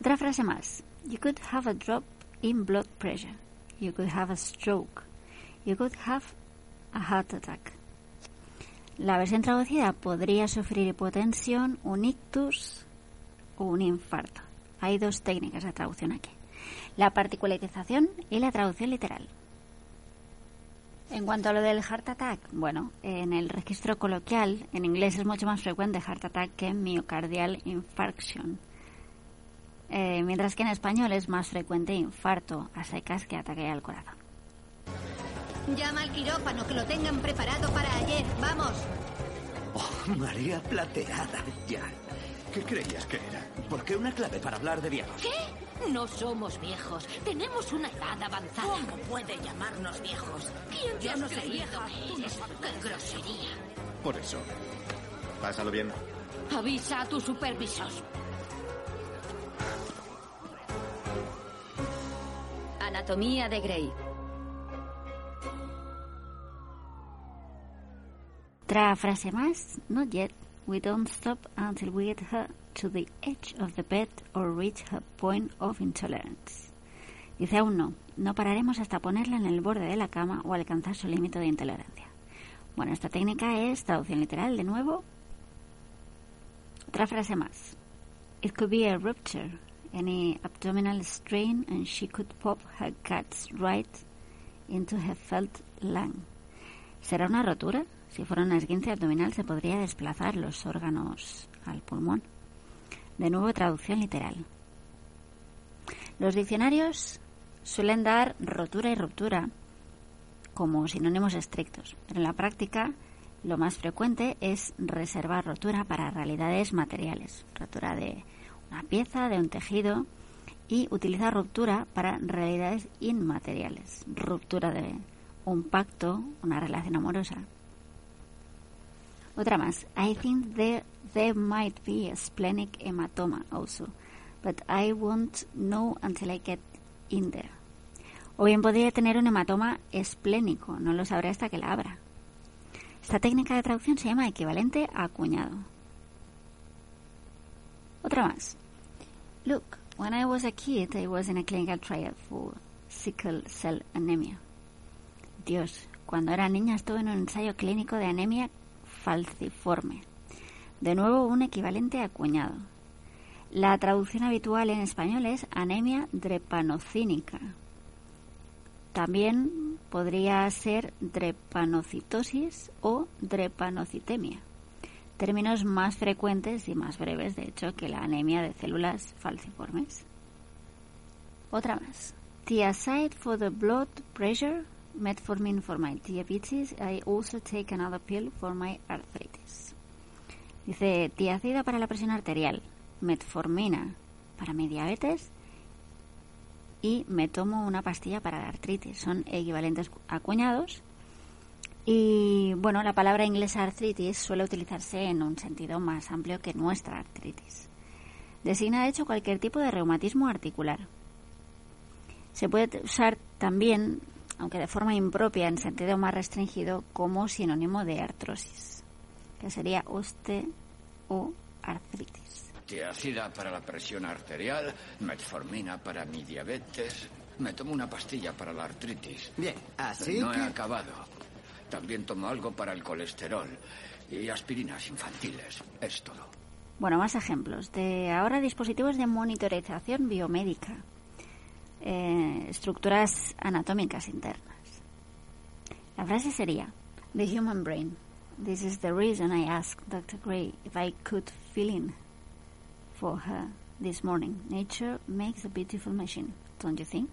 Otra frase más. You could have a drop in blood pressure. You could have a stroke. You could have a heart attack. La versión traducida podría sufrir hipotensión, un ictus o un infarto. Hay dos técnicas de traducción aquí. La particularización y la traducción literal. En cuanto a lo del heart attack, bueno, en el registro coloquial, en inglés es mucho más frecuente heart attack que myocardial infarction. Eh, mientras que en español es más frecuente infarto a secas que ataque al corazón. Llama al quirófano, que lo tengan preparado para ayer. Vamos. Oh, María Plateada, ya. ¿Qué creías que era? ¿Por qué una clave para hablar de viejos? ¿Qué? No somos viejos. Tenemos una edad avanzada. ¿Cómo puede llamarnos viejos? ¿Quién te Yo no creído vieja. que eres? ¡Qué grosería! Por eso. Pásalo bien. Avisa a tu supervisor. Anatomía de Grey. Otra frase más. Not yet. We don't stop until we get her to the edge of the bed or reach her point of intolerance. Dice aún no. No pararemos hasta ponerla en el borde de la cama o alcanzar su límite de intolerancia. Bueno, esta técnica es traducción literal de nuevo. Otra frase más. It could be a rupture, any abdominal strain, and she could pop her guts right into her felt lung. ¿Será una rotura? Si fuera una esguince abdominal se podría desplazar los órganos al pulmón. De nuevo, traducción literal. Los diccionarios suelen dar rotura y ruptura como sinónimos estrictos, pero en la práctica lo más frecuente es reservar rotura para realidades materiales, rotura de una pieza, de un tejido, y utilizar ruptura para realidades inmateriales, ruptura de un pacto, una relación amorosa. Otra más. I think there, there might be a splenic hematoma also, but I won't know until I get in there. O bien podría tener un hematoma esplénico, no lo sabré hasta que la abra. Esta técnica de traducción se llama equivalente a acuñado. Otra más. Look, when I was a kid, I was in a clinical trial for sickle cell anemia. Dios, cuando era niña estuve en un ensayo clínico de anemia falciforme. De nuevo, un equivalente acuñado. La traducción habitual en español es anemia drepanocínica. También podría ser drepanocitosis o drepanocitemia, términos más frecuentes y más breves, de hecho, que la anemia de células falciformes. Otra más. Thiazide for the blood pressure, metformin for my diabetes. I also take another pill for my arthritis. Dice tiacida para la presión arterial, metformina para mi diabetes y me tomo una pastilla para la artritis. Son equivalentes acuñados. Y bueno, la palabra inglesa artritis suele utilizarse en un sentido más amplio que nuestra artritis. Designa de hecho cualquier tipo de reumatismo articular. Se puede usar también, aunque de forma impropia, en sentido más restringido, como sinónimo de artrosis, que sería osteoartritis. Tiacida para la presión arterial, metformina para mi diabetes. Me tomo una pastilla para la artritis. Bien, así No que... he acabado. También tomo algo para el colesterol y aspirinas infantiles. Es todo. Bueno, más ejemplos. De ahora dispositivos de monitorización biomédica. Eh, estructuras anatómicas internas. La frase sería, The human brain. This is the reason I asked Dr. Gray if I could fill in for her this morning. Nature makes a beautiful machine, don't you think?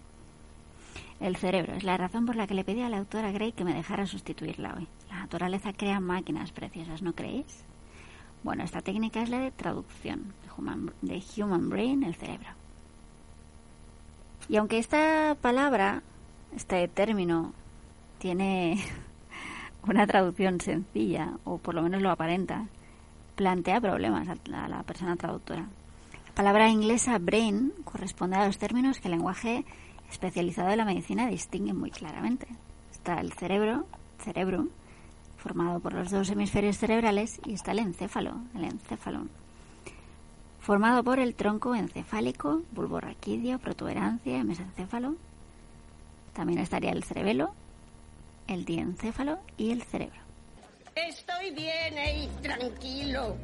El cerebro es la razón por la que le pedí a la autora Gray que me dejara sustituirla hoy. La naturaleza crea máquinas preciosas, ¿no creéis? Bueno, esta técnica es la de traducción de human, brain, el cerebro. Y aunque esta palabra, este término, tiene una traducción sencilla, o por lo menos lo aparenta, plantea problemas a la, persona traductora. La palabra inglesa brain corresponde a los términos que el lenguaje especializado de la medicina distingue muy claramente. Está el cerebro, cerebro, formado por los dos hemisferios cerebrales, y está el encéfalo, el encéfalo, formado por el tronco encefálico, bulbo raquídeo, protuberancia, mesencéfalo. También estaría el cerebelo, el diencéfalo y el cerebro. Estoy bien, ey, tranquilo.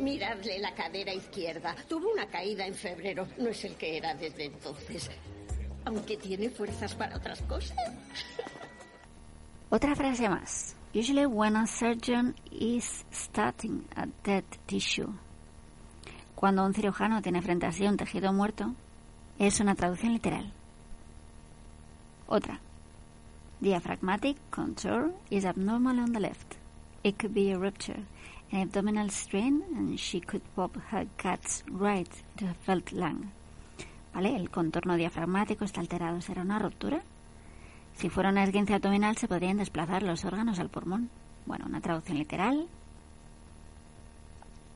Miradle la cadera izquierda. Tuvo una caída en febrero. No es el que era desde entonces. Aunque tiene fuerzas para otras cosas. Otra frase más. Usually when a surgeon is starting a dead tissue. Cuando un cirujano tiene frente a sí un tejido muerto, es una traducción literal. Otra. Diaphragmatic contour is abnormal on the left. It could be a rupture, an abdominal strain, and she could pop her cat's right to a felt lung. ¿Vale? El contorno diafragmático está alterado. ¿Será una ruptura? Si fuera una esguince abdominal, se podrían desplazar los órganos al pulmón. Bueno, una traducción literal.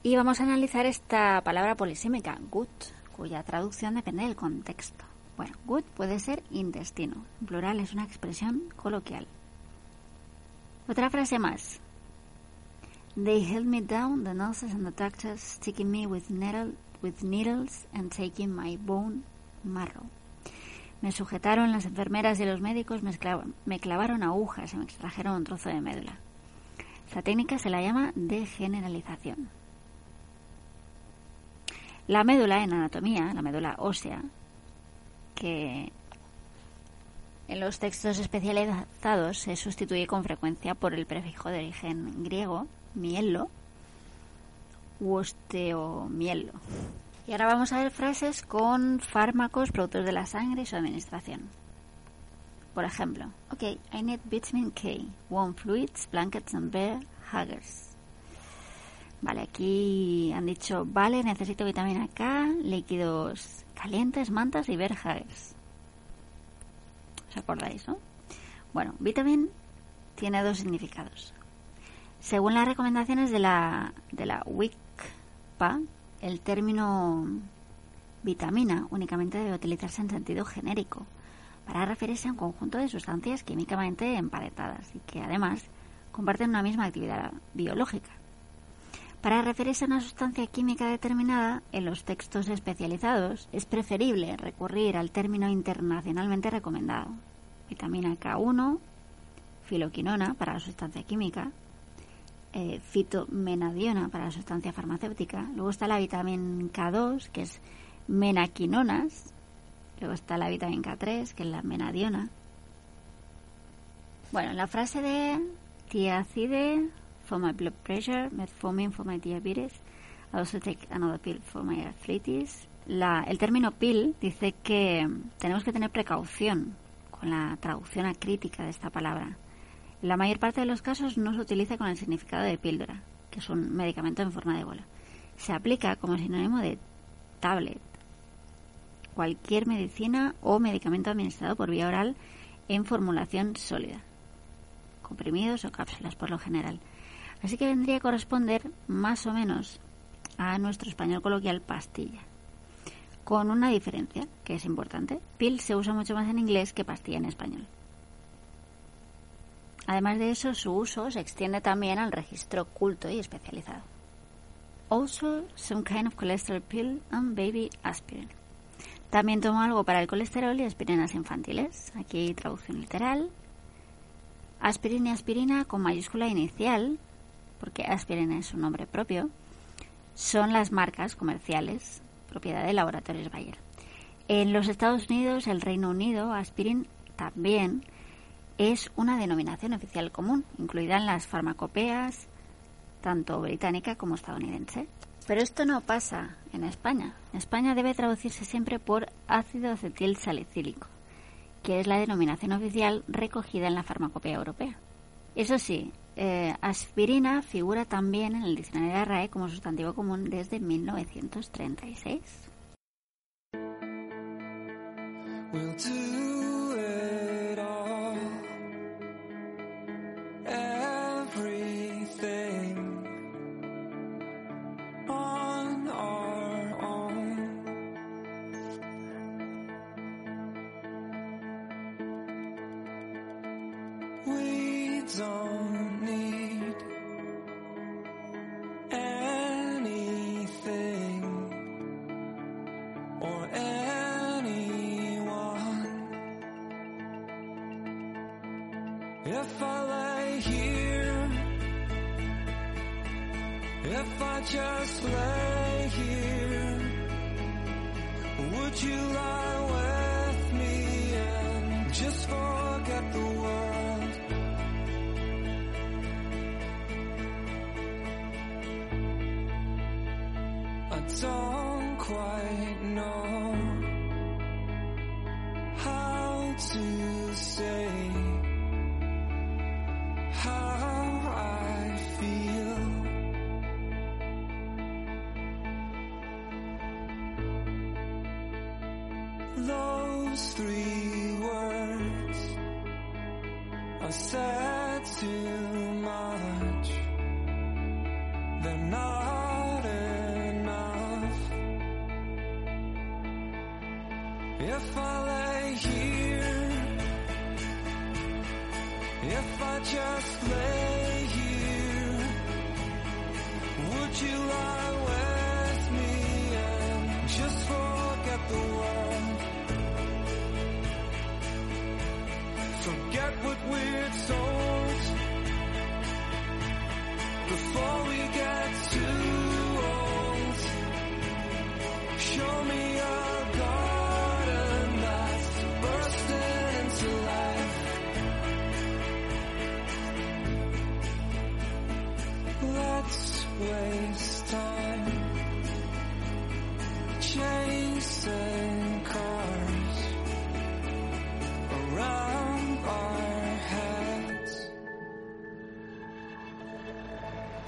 Y vamos a analizar esta palabra polisémica, gut, cuya traducción depende del contexto. Bueno, gut puede ser intestino. En plural es una expresión coloquial. Otra frase más. They held me down, the nurses and the doctors, sticking me with, needle, with needles and taking my bone marrow. Me sujetaron las enfermeras y los médicos, me, clavaron agujas y me extrajeron un trozo de médula. Esta técnica se la llama degeneralización. La médula en anatomía, la médula ósea, que en los textos especializados se sustituye con frecuencia por el prefijo de origen griego, mielo, u osteomielo. Y ahora vamos a ver frases con fármacos, productos de la sangre y su administración. Por ejemplo, ok, I need vitamin K, warm fluids, blankets and bear huggers. Vale, aquí han dicho, vale, necesito vitamina K, líquidos calientes, mantas y bear huggers. ¿Os acordáis, no? Bueno, vitamin tiene dos significados. Según las recomendaciones de la, de la WICPA, el término vitamina únicamente debe utilizarse en sentido genérico para referirse a un conjunto de sustancias químicamente emparentadas y que además comparten una misma actividad biológica. Para referirse a una sustancia química determinada, en los textos especializados es preferible recurrir al término internacionalmente recomendado. Vitamina K1, filoquinona para la sustancia química, eh, fitomenadiona para la sustancia farmacéutica. Luego está la vitamina K2, que es menaquinonas. Luego está la vitamina K3, que es la menadiona. Bueno, la frase de tiacide for my blood pressure, metformin for my diabetes, I also take another pill for my arthritis. La, el término pill dice que tenemos que tener precaución con la traducción acrítica de esta palabra la mayor parte de los casos no se utiliza con el significado de píldora, que es un medicamento en forma de bola. Se aplica como sinónimo de tablet. Cualquier medicina o medicamento administrado por vía oral en formulación sólida. Comprimidos o cápsulas por lo general. Así que vendría a corresponder más o menos a nuestro español coloquial pastilla. Con una diferencia que es importante. Pill se usa mucho más en inglés que pastilla en español. Además de eso, su uso se extiende también al registro culto y especializado. Also, some kind of cholesterol pill and baby aspirin. También tomo algo para el colesterol y aspirinas infantiles. Aquí traducción literal. Aspirina y aspirina con mayúscula inicial, porque aspirina es su nombre propio, son las marcas comerciales propiedad de Laboratorios Bayer. En los Estados Unidos, el Reino Unido, aspirin también es una denominación oficial común, incluida en las farmacopeas, tanto británica como estadounidense. Pero esto no pasa en España. En España debe traducirse siempre por ácido acetil salicílico, que es la denominación oficial recogida en la farmacopea europea. Eso sí, eh, aspirina figura también en el diccionario de RAE como sustantivo común desde 1936.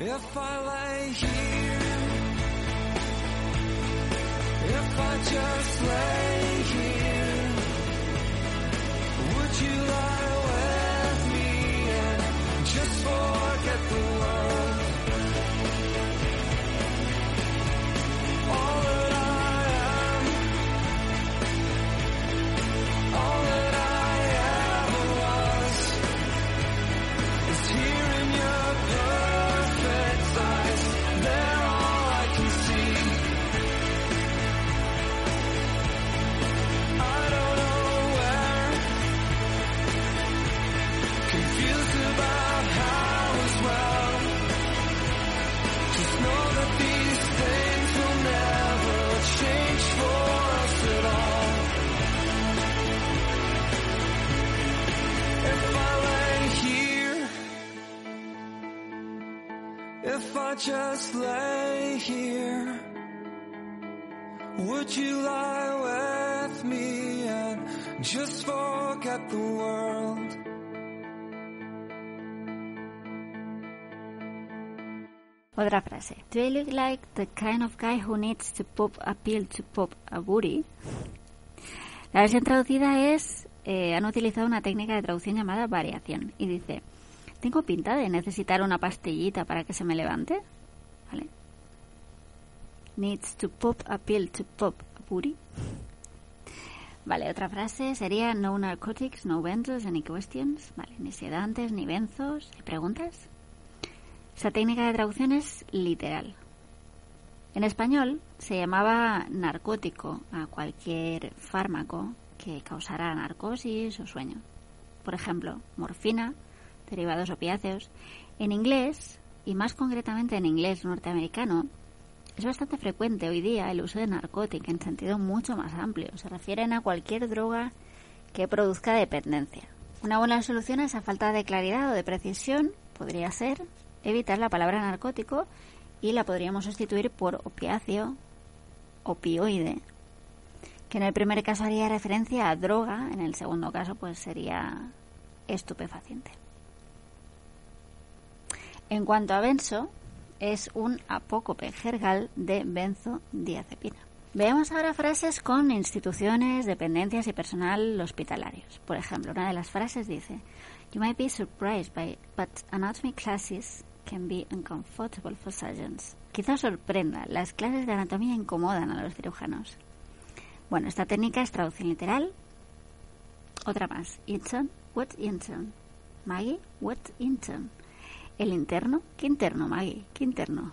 If I lay here, if I just lay here, would you just lay here, would you lie with me and just forget the world? Otra frase. Do I look like the kind of guy who needs to pop a pill to pop a booty? La versión traducida es, eh, han utilizado una técnica de traducción llamada variación y dice, ¿tengo pinta de necesitar una pastillita para que se me levante? ¿Vale? Needs to pop a pill to pop a booty. Vale, otra frase sería no narcotics, no benzos, any questions. Vale, ni sedantes, ni benzos. ¿Hay preguntas? Esa técnica de traducción es literal. En español se llamaba narcótico a cualquier fármaco que causara narcosis o sueño. Por ejemplo, morfina, derivados opiáceos. En inglés, y más concretamente en inglés norteamericano, es bastante frecuente hoy día el uso de narcótico en sentido mucho más amplio. Se refieren a cualquier droga que produzca dependencia. Una buena solución a esa falta de claridad o de precisión podría ser evitar la palabra narcótico y la podríamos sustituir por opiáceo, opioide, que en el primer caso haría referencia a droga, en el segundo caso pues sería estupefaciente. En cuanto a benzo, es un apócope jergal de benzodiazepina. Veamos ahora frases con instituciones, dependencias y personal hospitalarios. Por ejemplo, una de las frases dice, You might be surprised by, but anatomy classes can be uncomfortable for surgeons. Quizá sorprenda, las clases de anatomía incomodan a los cirujanos. Bueno, esta técnica es traducción literal. Otra más. Intern, what intern? Maggie, what intern? El interno, ¿qué interno, Maggie? ¿Qué interno?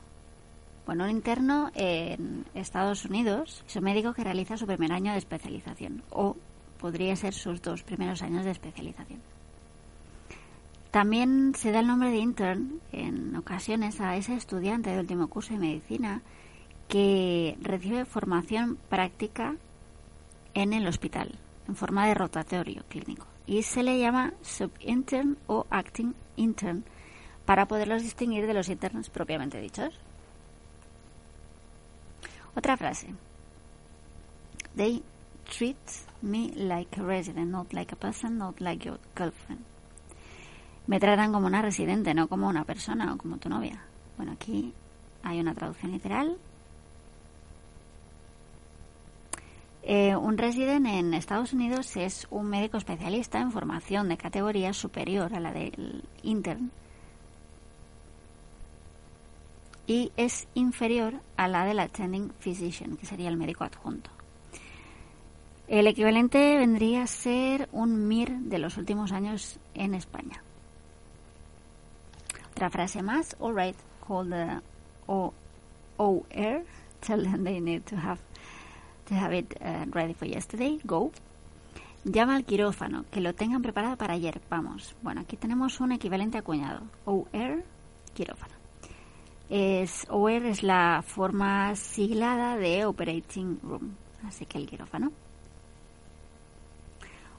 Bueno, un interno en Estados Unidos es un médico que realiza su primer año de especialización o podría ser sus dos primeros años de especialización. También se da el nombre de intern en ocasiones a ese estudiante de último curso de medicina que recibe formación práctica en el hospital en forma de rotatorio clínico y se le llama subintern o acting intern para poderlos distinguir de los internos propiamente dichos. Otra frase. They treat me like a resident, not like a person, not like your girlfriend. Me tratan como una residente, no como una persona o como tu novia. Bueno, aquí hay una traducción literal. Eh, un resident en Estados Unidos es un médico especialista en formación de categoría superior a la del intern y es inferior a la del attending physician, que sería el médico adjunto. El equivalente vendría a ser un MIR de los últimos años en España. Otra frase más, all right, call the OR, tell them they need to have to have it uh, ready for yesterday, go. Llama al quirófano, que lo tengan preparado para ayer, vamos. Bueno, aquí tenemos un equivalente acuñado, OR, quirófano. Es, OR es la forma siglada de Operating Room, así que el quirófano.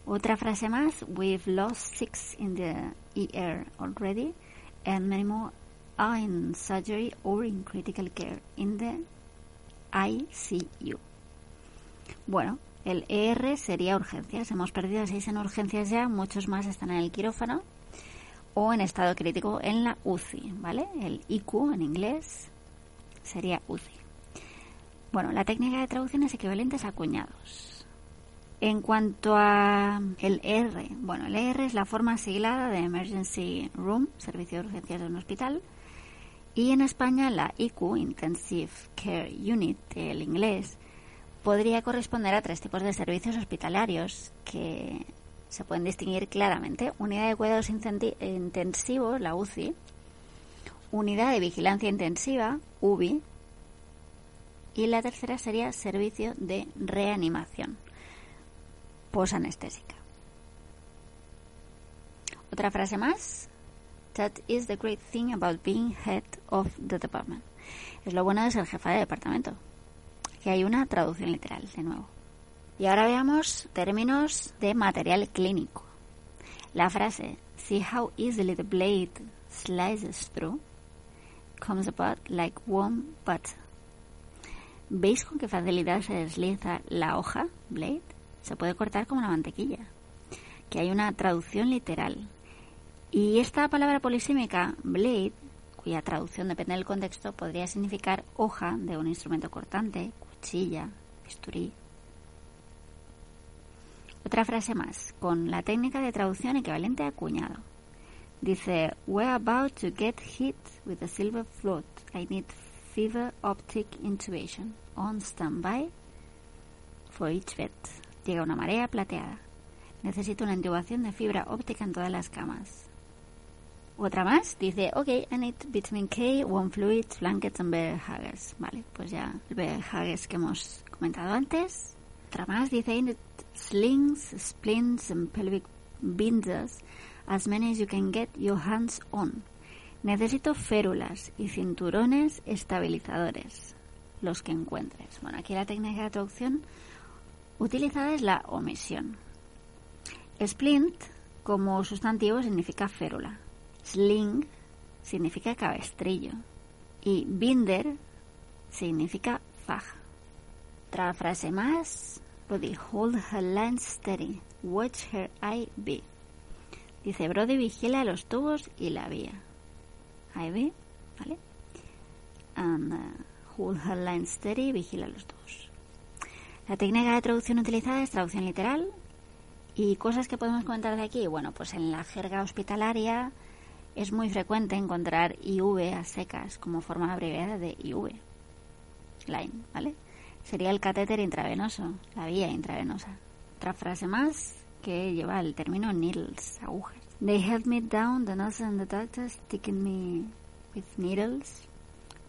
Otra frase más, we've lost six in the ER already and many more are in surgery or in critical care in the ICU. Bueno, el ER sería urgencias. Hemos perdido seis en urgencias ya, muchos más están en el quirófano o en estado crítico en la UCI, ¿vale? El IQ en inglés sería UCI. Bueno, la técnica de traducción es equivalente a cuñados. En cuanto a el R, bueno, el R es la forma siglada de Emergency Room, servicio de urgencias de un hospital, y en España la IQ, Intensive Care Unit, el inglés, podría corresponder a tres tipos de servicios hospitalarios que se pueden distinguir claramente. Unidad de cuidados intensivos, la UCI, unidad de vigilancia intensiva, UBI, y la tercera sería servicio de reanimación posanestésica. Otra frase más. That is the great thing about being head of the department. Es lo bueno de ser jefa de departamento. Que hay una traducción literal, de nuevo. Y ahora veamos términos de material clínico. La frase See how easily the blade slices through comes about like warm butter. ¿Veis con qué facilidad se desliza la hoja, blade? Se puede cortar como una mantequilla. Que hay una traducción literal. Y esta palabra polisémica, blade, cuya traducción depende del contexto, podría significar hoja de un instrumento cortante, cuchilla, bisturí, otra frase más, con la técnica de traducción equivalente a cuñado. Dice, We're about to get hit with a silver float. I need fiber optic intubation. On standby for each bed. Llega una marea plateada. Necesito una intubación de fibra óptica en todas las camas. Otra más, dice, ok, I need vitamin K, one fluid, blankets and bear huggers. Vale, pues ya el bear huggers que hemos comentado antes. Otra más, dice, I need slings, splints and pelvic binders, as many as you can get your hands on. Necesito férulas y cinturones estabilizadores, los que encuentres. Bueno, aquí la técnica de traducción utilizada es la omisión. Splint, como sustantivo, significa férula. Sling significa cabestrillo. Y binder significa faja. Otra frase más Brody, hold her line steady. Watch her eye be. Dice, Brody vigila los tubos y la vía. Ahí ve, ¿vale? And uh, hold her line steady, vigila los tubos. La técnica de traducción utilizada es traducción literal. ¿Y cosas que podemos comentar de aquí? Bueno, pues en la jerga hospitalaria es muy frecuente encontrar IV a secas como forma abreviada de IV. Line, ¿vale? Sería el catéter intravenoso, la vía intravenosa. Otra frase más que lleva el término needles, agujas. They held me down, the nurse and the doctor sticking me with needles.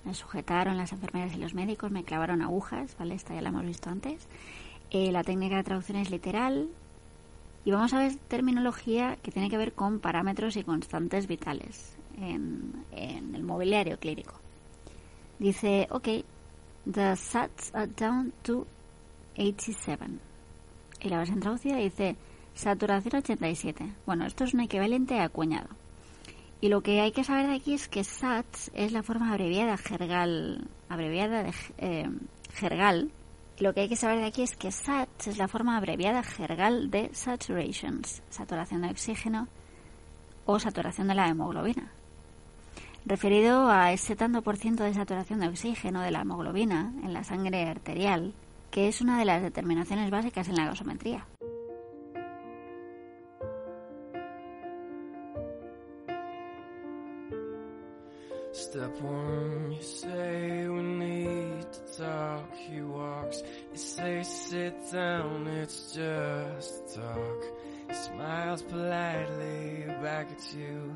Me sujetaron las enfermeras y los médicos, me clavaron agujas, ¿vale? Esta ya la hemos visto antes. Eh, la técnica de traducción es literal. Y vamos a ver terminología que tiene que ver con parámetros y constantes vitales en, en el mobiliario clínico. Dice, ok, The sats are down to 87. Y la versión traducida dice saturación 87. Bueno, esto es un equivalente a cuñado. Y lo que hay que saber de aquí es que SATS es la forma abreviada jergal, abreviada de eh, jergal. Lo que hay que saber de aquí es que SATS es la forma abreviada jergal de saturations, saturación de oxígeno o saturación de la hemoglobina referido a ese tanto por ciento de saturación de oxígeno de la hemoglobina en la sangre arterial, que es una de las determinaciones básicas en la gasometría. Step one, you say we need to talk. He walks, you say sit down, it's just talk. He smiles politely back at you.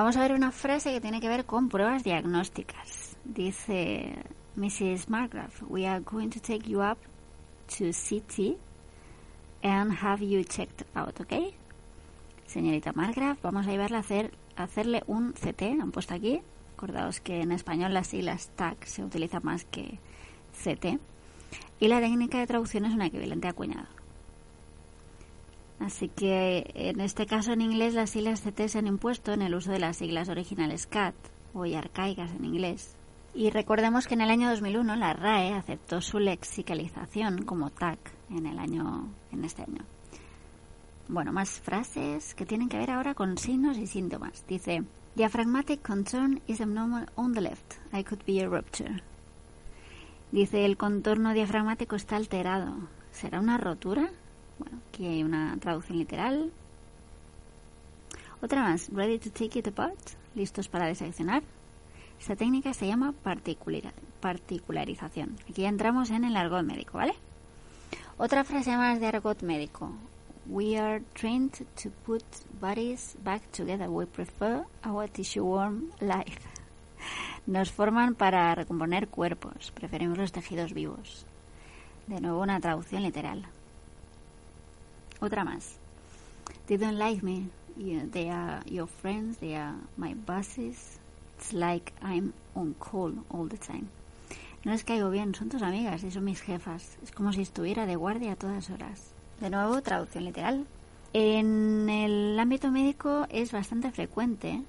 Vamos a ver una frase que tiene que ver con pruebas diagnósticas. Dice Mrs. Margraf, we are going to take you up to CT and have you checked out, ¿ok? Señorita Margraf, vamos a llevarla a hacer, hacerle un CT, han puesto aquí. Acordaos que en español las siglas TAC se utiliza más que CT. Y la técnica de traducción es un equivalente a cuñado. Así que en este caso en inglés las siglas CT se han impuesto en el uso de las siglas originales CAT o arcaicas en inglés. Y recordemos que en el año 2001 la RAE aceptó su lexicalización como TAC en el año en este año. Bueno, más frases que tienen que ver ahora con signos y síntomas. Dice, diaphragmatic contour is abnormal on the left. I could be a rupture. Dice, el contorno diafragmático está alterado. ¿Será una rotura? Bueno, aquí hay una traducción literal. Otra más, ready to take it apart, listos para diseccionar. Esta técnica se llama particular- particularización. Aquí ya entramos en el argot médico, ¿vale? Otra frase más de argot médico. We are trained to put bodies back together. We prefer our tissue warm life. Nos forman para recomponer cuerpos. Preferimos los tejidos vivos. De nuevo una traducción literal. Otra más. They don't like me. They are your friends. They are my bosses. It's like I'm on call all the time. No les caigo bien, son tus amigas y son mis jefas. Es como si estuviera de guardia a todas horas. De nuevo, traducción literal. En el ámbito médico es bastante frecuente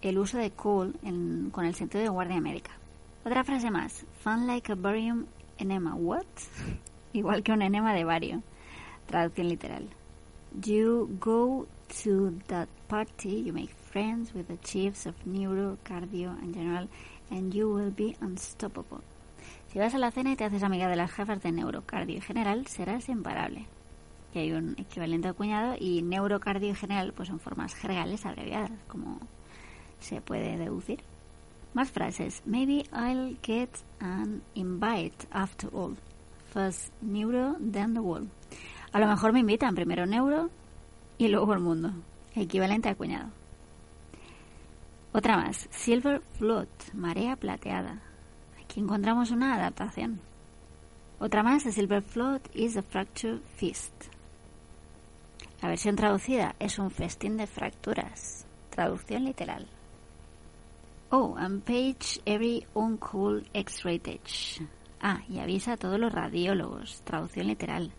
el uso de cool en- con el sentido de guardia médica. Otra frase más. Fun like a barium enema. What? Igual que un enema de bario. Traducción literal. You go to that party, you make friends with the chiefs of neuro, cardio and general, and you will be unstoppable. Si vas a la cena y te haces amiga de las jefas de neuro, cardio y general, serás imparable. Y hay un equivalente acuñado y neuro, cardio y general pues son formas jergales abreviadas, como se puede deducir. Más frases. Maybe I'll get an invite after all. First neuro, then the world. A lo mejor me invitan primero neuro y luego el mundo. Equivalente a cuñado. Otra más. Silver float, marea plateada. Aquí encontramos una adaptación. Otra más. Silver float is a fracture feast. La versión traducida es un festín de fracturas. Traducción literal. Oh, and page every uncool X-rated. Ah, y avisa a todos los radiólogos. Traducción literal.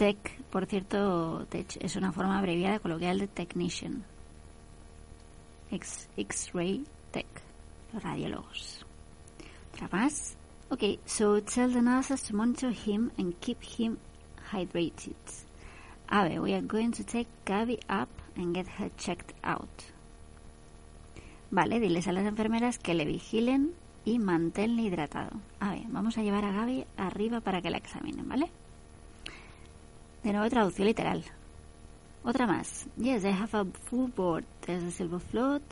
Tech, por cierto, tech es una forma abreviada coloquial de technician. X-ray tech, los radiólogos. Otra. Okay, so tell the nurses to monitor him and keep him hydrated. A ver, we are going to take Gabby up and get her checked out. Vale, diles a las enfermeras que le vigilen y manténle hidratado. A ver, vamos a llevar a Gaby arriba para que la examinen, ¿vale? De nuevo, traducción literal. Otra más. Yes, I have a full board. There's a silver float.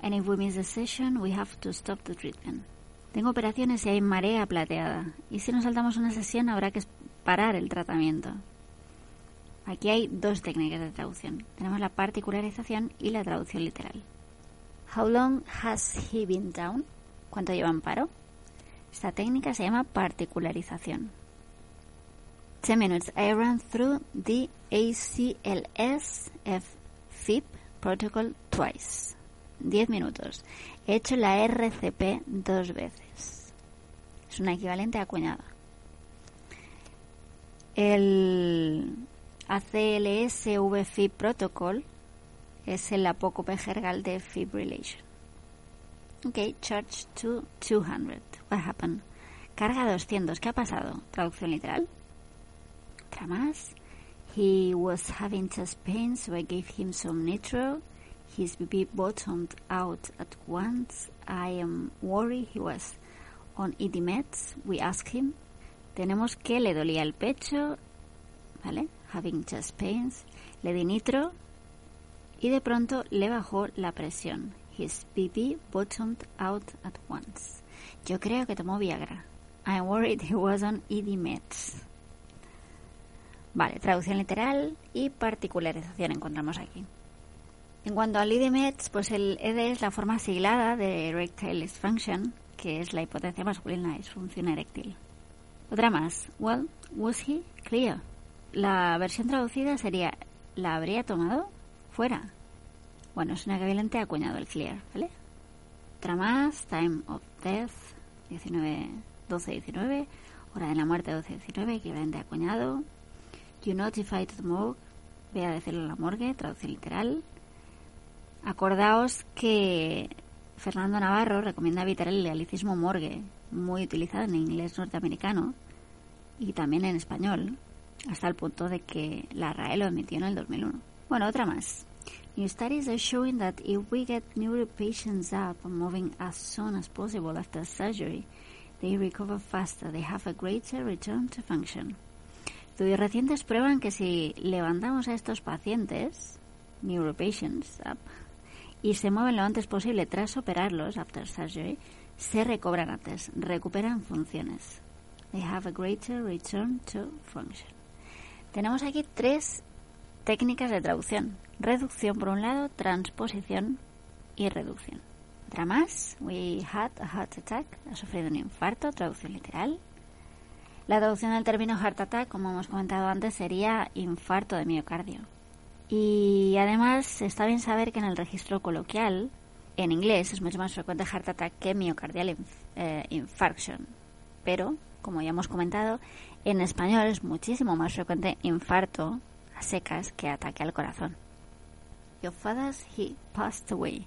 And if we miss the session, we have to stop the treatment. Tengo operaciones y hay marea plateada. Y si nos saltamos una sesión, habrá que parar el tratamiento. Aquí hay dos técnicas de traducción. Tenemos la particularización y la traducción literal. How long has he been down? ¿Cuánto lleva en paro? Esta técnica se llama particularización. 10 minutes. I ran through the ACLS FIP protocol twice. 10 minutos. He hecho la RCP dos veces. Es una equivalente acuñada. El ACLS VFIP protocol es el apócope jergal de fibrillation. Ok, charge to 200. What happened? Carga 200. ¿Qué ha pasado? Traducción literal. Más. He was having chest pains, so I gave him some nitro. His BP bottomed out at once. I am worried he was on ED meds. We asked him. Tenemos que le dolía el pecho, ¿vale? Having chest pains. Le di nitro y de pronto le bajó la presión. His BP bottomed out at once. Yo creo que tomó Viagra. I'm worried he was on ED meds. Vale, traducción literal y particularización encontramos aquí. En cuanto al ED meds, pues el ED es la forma siglada de erectile dysfunction, que es la hipotencia masculina, disfunción eréctil. Otra más. Well, was he clear? La versión traducida sería ¿la habría tomado? Fuera. Bueno, es una equivalente acuñado el clear, ¿vale? Otra más. Time of death 19 12-19. Hora de la muerte 12-19, equivalente acuñado. You notified morgue. Voy a decirlo en la morgue, traducción literal. Acordaos que Fernando Navarro recomienda evitar el lealicismo morgue, muy utilizado en inglés norteamericano y también en español, hasta el punto de que la RAE lo emitió en el 2001. Bueno, otra más. New studies are showing that if we get neuro patients up and moving as soon as possible after surgery, they recover faster, they have a greater return to function. Estudios recientes prueban que si levantamos a estos pacientes, neuropatients, up, y se mueven lo antes posible tras operarlos, after surgery, se recobran antes, recuperan funciones. They have a greater return to function. Tenemos aquí tres técnicas de traducción. Reducción por un lado, transposición y reducción. Otra we had a heart attack, ha sufrido un infarto, traducción literal. La traducción del término heart attack, como hemos comentado antes, sería infarto de miocardio. Y además está bien saber que en el registro coloquial, en inglés, es mucho más frecuente heart attack que miocardial inf eh, infarction. Pero, como ya hemos comentado, en español es muchísimo más frecuente infarto, a secas que ataque al corazón. Your father's he passed away.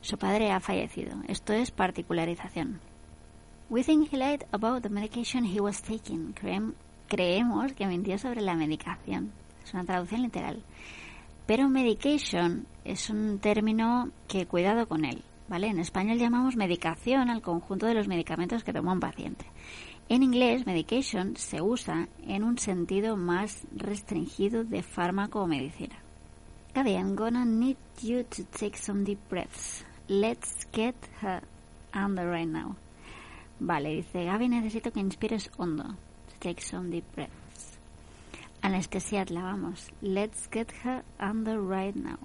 Su padre ha fallecido. Esto es particularización. We think he lied about the medication he was taking. creemos que mintió sobre la medicación. Es una traducción literal. Pero medication es un término que cuidado con él. ¿Vale? En español llamamos medicación al conjunto de los medicamentos que toma un paciente. En inglés, medication se usa en un sentido más restringido de fármaco o medicina. Gaby, I'm gonna need you to take some deep breaths. Let's get her under right now. Vale, dice Gaby, necesito que inspires hondo. Take some deep breaths. Anestesiadla, vamos. Let's get her under right now.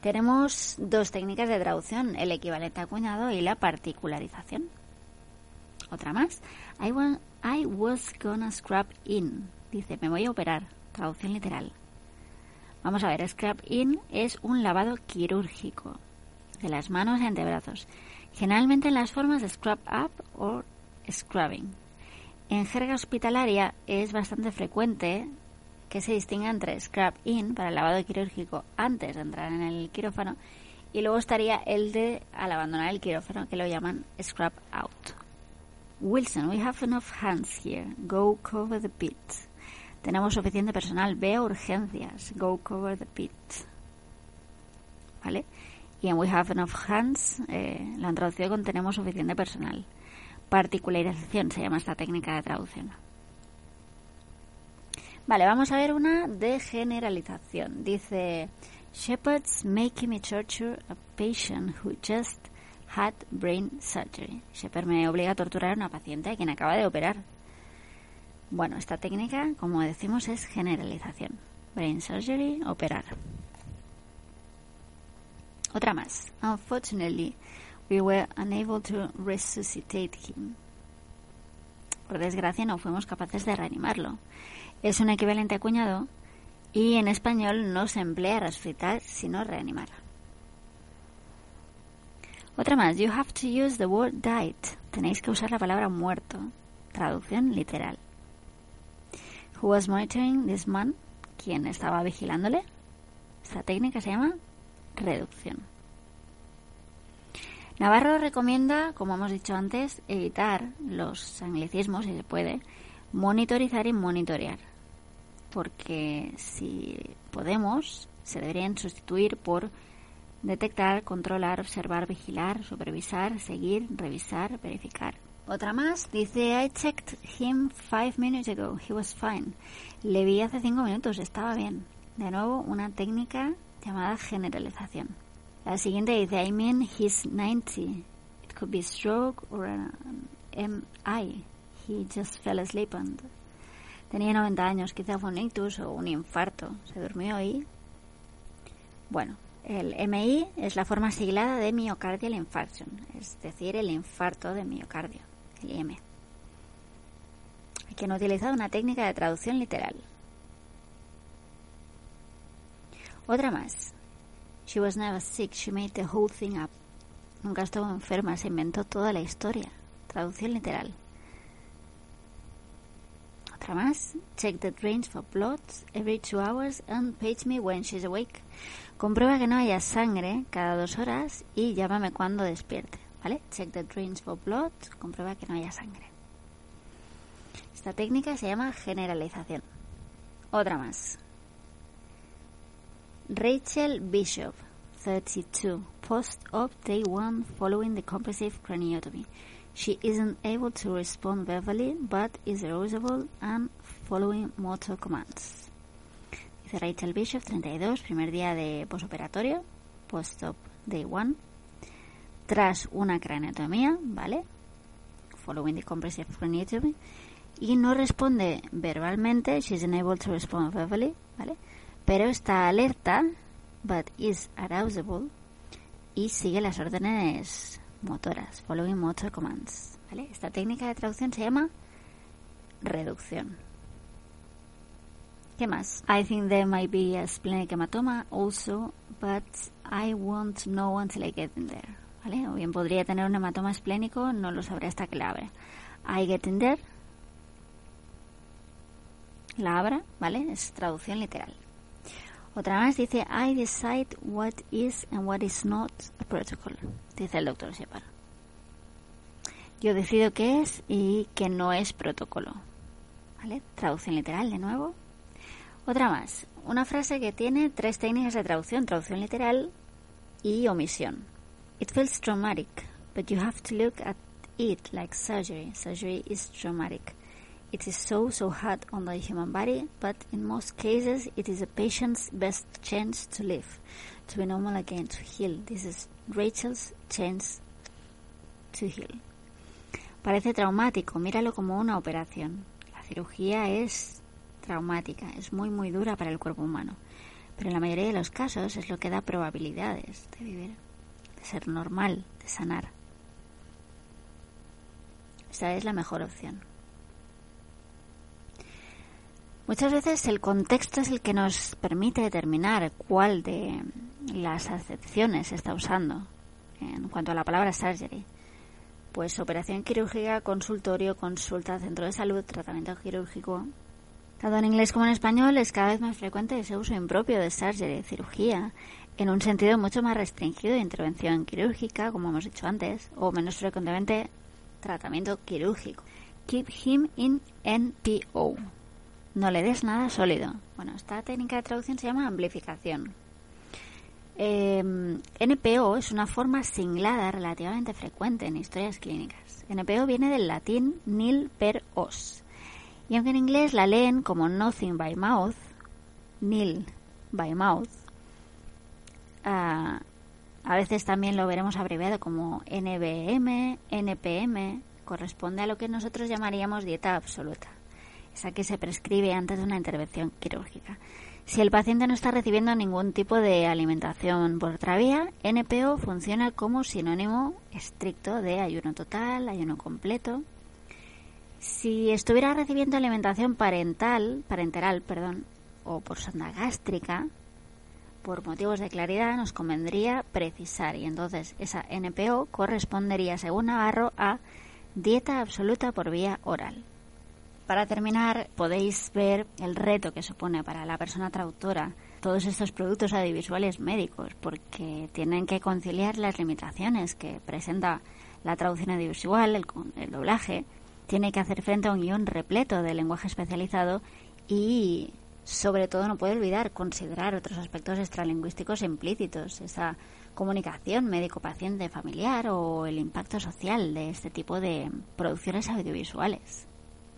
Tenemos dos técnicas de traducción, el equivalente acuñado y la particularización. Otra más. I, I was gonna scrap in. Dice, me voy a operar. Traducción literal. Vamos a ver, scrap in es un lavado quirúrgico de las manos y antebrazos, generalmente en las formas de scrap up o scrubbing. En jerga hospitalaria es bastante frecuente que se distinga entre scrap in para el lavado quirúrgico antes de entrar en el quirófano y luego estaría el de al abandonar el quirófano que lo llaman scrap out. Wilson, we have enough hands here. Go cover the pit. Tenemos suficiente personal. Ve a urgencias. Go cover the pit. ¿Vale? Y en we have enough hands eh, la han traducido con tenemos suficiente personal. Particularización se llama esta técnica de traducción. Vale, vamos a ver una de generalización. Dice, Shepherds make me torture a patient who just had brain surgery. Shepard me obliga a torturar a una paciente a quien acaba de operar. Bueno, esta técnica, como decimos, es generalización. Brain surgery, operar. Otra más. Unfortunately, we were unable to resuscitate him. Por desgracia, no fuimos capaces de reanimarlo. Es un equivalente acuñado y en español no se emplea resucitar, sino reanimar. Otra más, you have to use the word died. Tenéis que usar la palabra muerto. Traducción literal. Who was monitoring this man? ¿Quién estaba vigilándole? Esta técnica se llama reducción. Navarro recomienda, como hemos dicho antes, evitar los anglicismos, si se puede, monitorizar y monitorear. Porque si podemos, se deberían sustituir por Detectar, controlar, observar, vigilar, supervisar, seguir, revisar, verificar. Otra más dice, I checked him five minutes ago. He was fine. Le vi hace cinco minutos, estaba bien. De nuevo, una técnica llamada generalización. La siguiente dice, I mean he's 90. It could be stroke or an MI. He just fell asleep and... Tenía 90 años, quizá fue un ictus o un infarto. Se durmió y... Bueno, el MI es la forma siglada de myocardial infarction, es decir, el infarto de miocardio, el IM. Aquí han utilizado una técnica de traducción literal. Otra más. She was never sick, she made the whole thing up. Nunca estuvo enferma, se inventó toda la historia. Traducción literal. Otra más. Check the drains for blood every two hours and page me when she's awake. Comprueba que no haya sangre cada dos horas y llámame cuando despierte. ¿Vale? Check the drains for blood. Comprueba que no haya sangre. Esta técnica se llama generalización. Otra más. Rachel Bishop, 32, post-op day one following the compressive craniotomy. She isn't able to respond verbally, but is arousable and following motor commands. Rachel Bishop, 32, primer día de posoperatorio, post-op day one, tras una craneotomía, ¿vale? Following the compressive craniotomy, y no responde verbalmente, she's unable to respond verbally, ¿vale? Pero está alerta, but is arousable, y sigue las órdenes motoras, following motor commands, ¿vale? Esta técnica de traducción se llama reducción. ¿Qué más? I think there might be a splenic hematoma also, but I won't know until I get in there. ¿Vale? O bien podría tener un hematoma esplénico, no lo sabré hasta que la abra. I get in there. La abra, ¿vale? Es traducción literal. Otra más dice, I decide what is and what is not a protocol, dice el doctor Shepard. Yo decido qué es y qué no es protocolo. ¿Vale? Traducción literal de nuevo. Otra más. Una frase que tiene tres técnicas de traducción, traducción literal y omisión. It feels traumatic, but you have to look at it like surgery. Surgery is traumatic. It is so, so hard on the human body, but in most cases it is a patient's best chance to live, to be normal again, to heal. This is Rachel's chance to heal. Parece traumático, míralo como una operación. La cirugía es traumática, es muy, muy dura para el cuerpo humano, pero en la mayoría de los casos es lo que da probabilidades de vivir, de ser normal, de sanar. Esta es la mejor opción. Muchas veces el contexto es el que nos permite determinar cuál de las acepciones se está usando en cuanto a la palabra surgery. Pues operación quirúrgica, consultorio, consulta, centro de salud, tratamiento quirúrgico. Tanto en inglés como en español es cada vez más frecuente ese uso impropio de surgery, cirugía, en un sentido mucho más restringido de intervención quirúrgica, como hemos dicho antes, o menos frecuentemente tratamiento quirúrgico. Keep him in NPO. No le des nada sólido. Bueno, esta técnica de traducción se llama amplificación. Eh, NPO es una forma singlada relativamente frecuente en historias clínicas. NPO viene del latín nil per os. Y aunque en inglés la leen como nothing by mouth, nil by mouth, uh, a veces también lo veremos abreviado como NBM, NPM, corresponde a lo que nosotros llamaríamos dieta absoluta, esa que se prescribe antes de una intervención quirúrgica. Si el paciente no está recibiendo ningún tipo de alimentación por otra vía, NPO funciona como sinónimo estricto de ayuno total, ayuno completo. Si estuviera recibiendo alimentación parental, parenteral, perdón, o por sonda gástrica, por motivos de claridad nos convendría precisar y entonces esa NPO correspondería, según Navarro, a dieta absoluta por vía oral. Para terminar, podéis ver el reto que supone para la persona traductora todos estos productos audiovisuales médicos, porque tienen que conciliar las limitaciones que presenta la traducción audiovisual, el, el doblaje, tiene que hacer frente a un guion repleto de lenguaje especializado y sobre todo no puede olvidar considerar otros aspectos extralingüísticos implícitos, esa comunicación médico-paciente familiar o el impacto social de este tipo de producciones audiovisuales.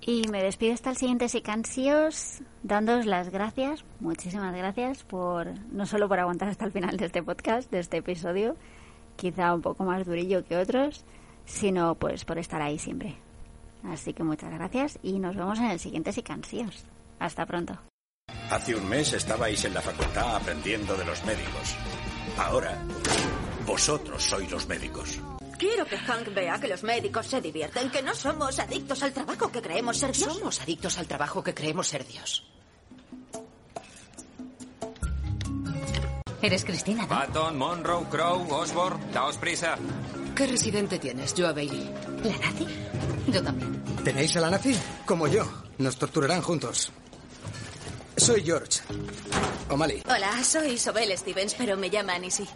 Y me despido hasta el siguiente Sicancios, dándoos las gracias, muchísimas gracias por no solo por aguantar hasta el final de este podcast, de este episodio, quizá un poco más durillo que otros, sino pues por estar ahí siempre. Así que muchas gracias y nos vemos en el siguiente Sicancios. Hasta pronto. Hace un mes estabais en la facultad aprendiendo de los médicos. Ahora, vosotros sois los médicos. Quiero que Hank vea que los médicos se divierten, que no somos adictos al trabajo que creemos ser Dios. Somos adictos al trabajo que creemos ser Dios. Eres Cristina, ¿no? Patton, Monroe, Crow, Osborne, daos prisa. ¿Qué residente tienes? Yo a Bailey. ¿La nazi? Yo también. ¿Tenéis a la nazi? Como yo. Nos torturarán juntos. Soy George. O'Malley. Hola, soy Sobel Stevens, pero me llama Anisi.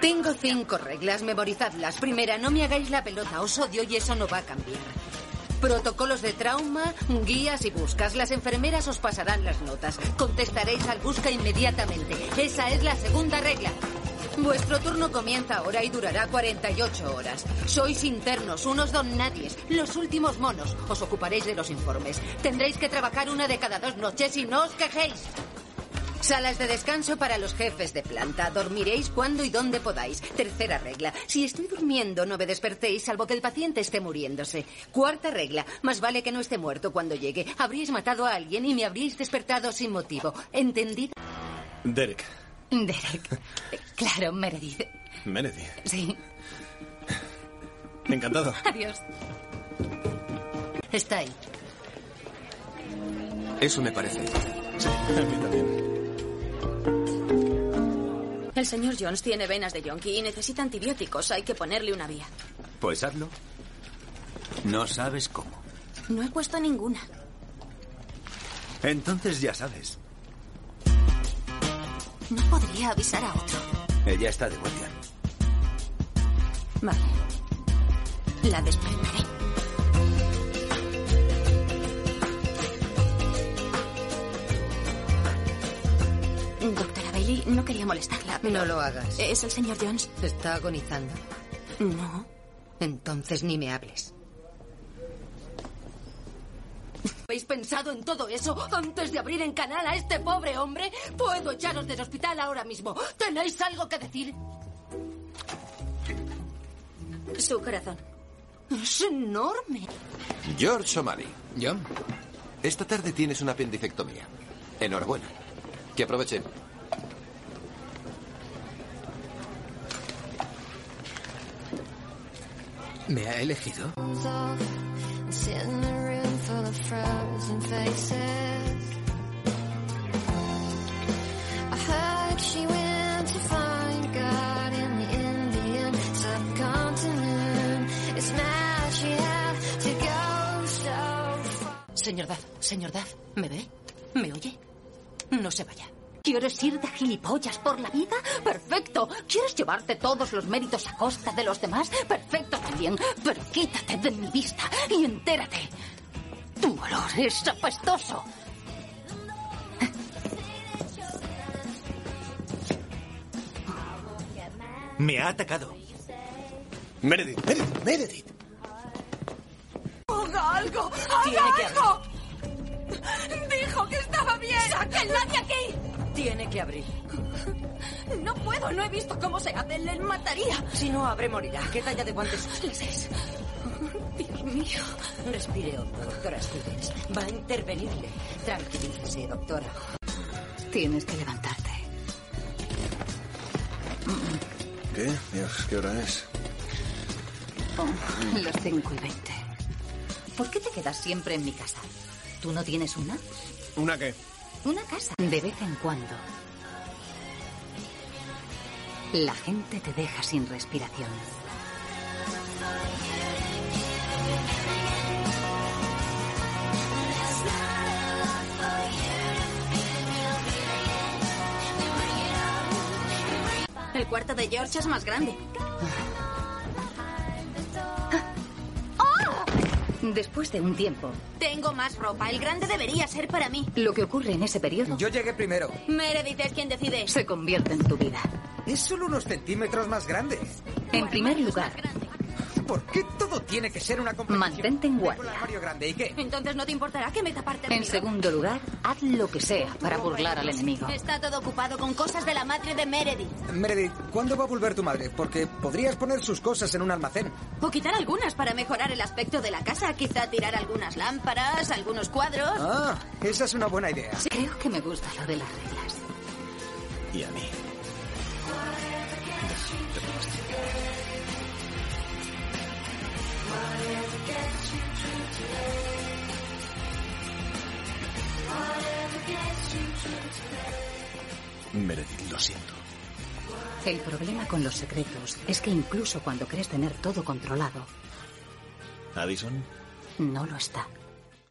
Tengo cinco reglas, memorizadlas. Primera, no me hagáis la pelota, os odio y eso no va a cambiar. Protocolos de trauma, guías y buscas. Las enfermeras os pasarán las notas. Contestaréis al busca inmediatamente. Esa es la segunda regla. Vuestro turno comienza ahora y durará 48 horas. Sois internos, unos don nadies, los últimos monos. Os ocuparéis de los informes. Tendréis que trabajar una de cada dos noches y no os quejéis. Salas de descanso para los jefes de planta. Dormiréis cuando y donde podáis. Tercera regla. Si estoy durmiendo, no me despertéis salvo que el paciente esté muriéndose. Cuarta regla. Más vale que no esté muerto cuando llegue. Habríais matado a alguien y me habríais despertado sin motivo. ¿Entendido? Derek. Derek. Claro, Meredith. Meredith. Sí. Encantado. Adiós. Está ahí. Eso me parece. Sí, a mí también. El señor Jones tiene venas de yonki y necesita antibióticos. Hay que ponerle una vía. Pues hazlo. No sabes cómo. No he puesto ninguna. Entonces ya sabes. No podría avisar a otro. Ella está de guardia. Vale. La desprenderé. Doctora Bailey, no quería molestarla. pero- No lo hagas. ¿Es el señor Jones? ¿Está agonizando? No. Entonces ni me hables. ¿Habéis pensado en todo eso antes de abrir en canal a este pobre hombre? Puedo echaros del hospital ahora mismo. ¿Tenéis algo que decir? Su corazón. Es enorme. George O'Malley. ¿Yo? Esta tarde tienes una apendicectomía. Enhorabuena. Que aproveche. ¿Me ha elegido? Sit in a room full of frozen faces. I heard she went to find God in the Indian subcontinent. It's mad she had to go so far. Señor Duff, señor Duff, ¿me ve? ¿Me oye? No se vaya. ¿Quieres ir de gilipollas por la vida? Perfecto. ¿Quieres llevarte todos los méritos a costa de los demás? Perfecto también. Pero quítate de mi vista y entérate. Tu olor es apestoso. Me ha atacado. Meredith, Meredith, Meredith. ¡Haga algo! ¡Haga Tiene que algo! Dijo que estaba bien. ¡Sáquenla de aquí! Tiene que abrir. No puedo, no he visto cómo se hace. Le mataría. Si no abre, morirá. ¿Qué talla de guantes usa? Les es. Dios mío. Respire hondo, doctora Stevens. Va a intervenirle. Tranquilícese, doctora. Tienes que levantarte. ¿Qué? Dios, ¿qué hora es? Oh, las cinco y veinte. ¿Por qué te quedas siempre en mi casa? ¿Tú no tienes una? ¿Una qué? Una casa. De vez en cuando. La gente te deja sin respiración. El cuarto de George es más grande. Después de un tiempo, Tengo más ropa. El grande debería ser para mí. lo que ocurre en ese periodo Yo llegué primero. Meredith es quien decide. se convierte en tu vida. Es solo unos centímetros más grande. En primer lugar, ¿Por qué todo tiene que ser una competición? mantente en guardia. grande, ¿y qué? Entonces no te importará que meta parte En segundo lugar, haz lo que sea para burlar al enemigo. Está todo ocupado con cosas de la madre de Meredith. Meredith, ¿cuándo va a volver tu madre? Porque podrías poner sus cosas en un almacén. O quitar algunas para mejorar el aspecto de la casa. Quizá tirar algunas lámparas, algunos cuadros. Ah, esa es una buena idea. Creo que me gusta lo de las reglas. Y a mí. Meredith, lo siento. El problema con los secretos es que incluso cuando crees tener todo controlado, Addison, no lo está.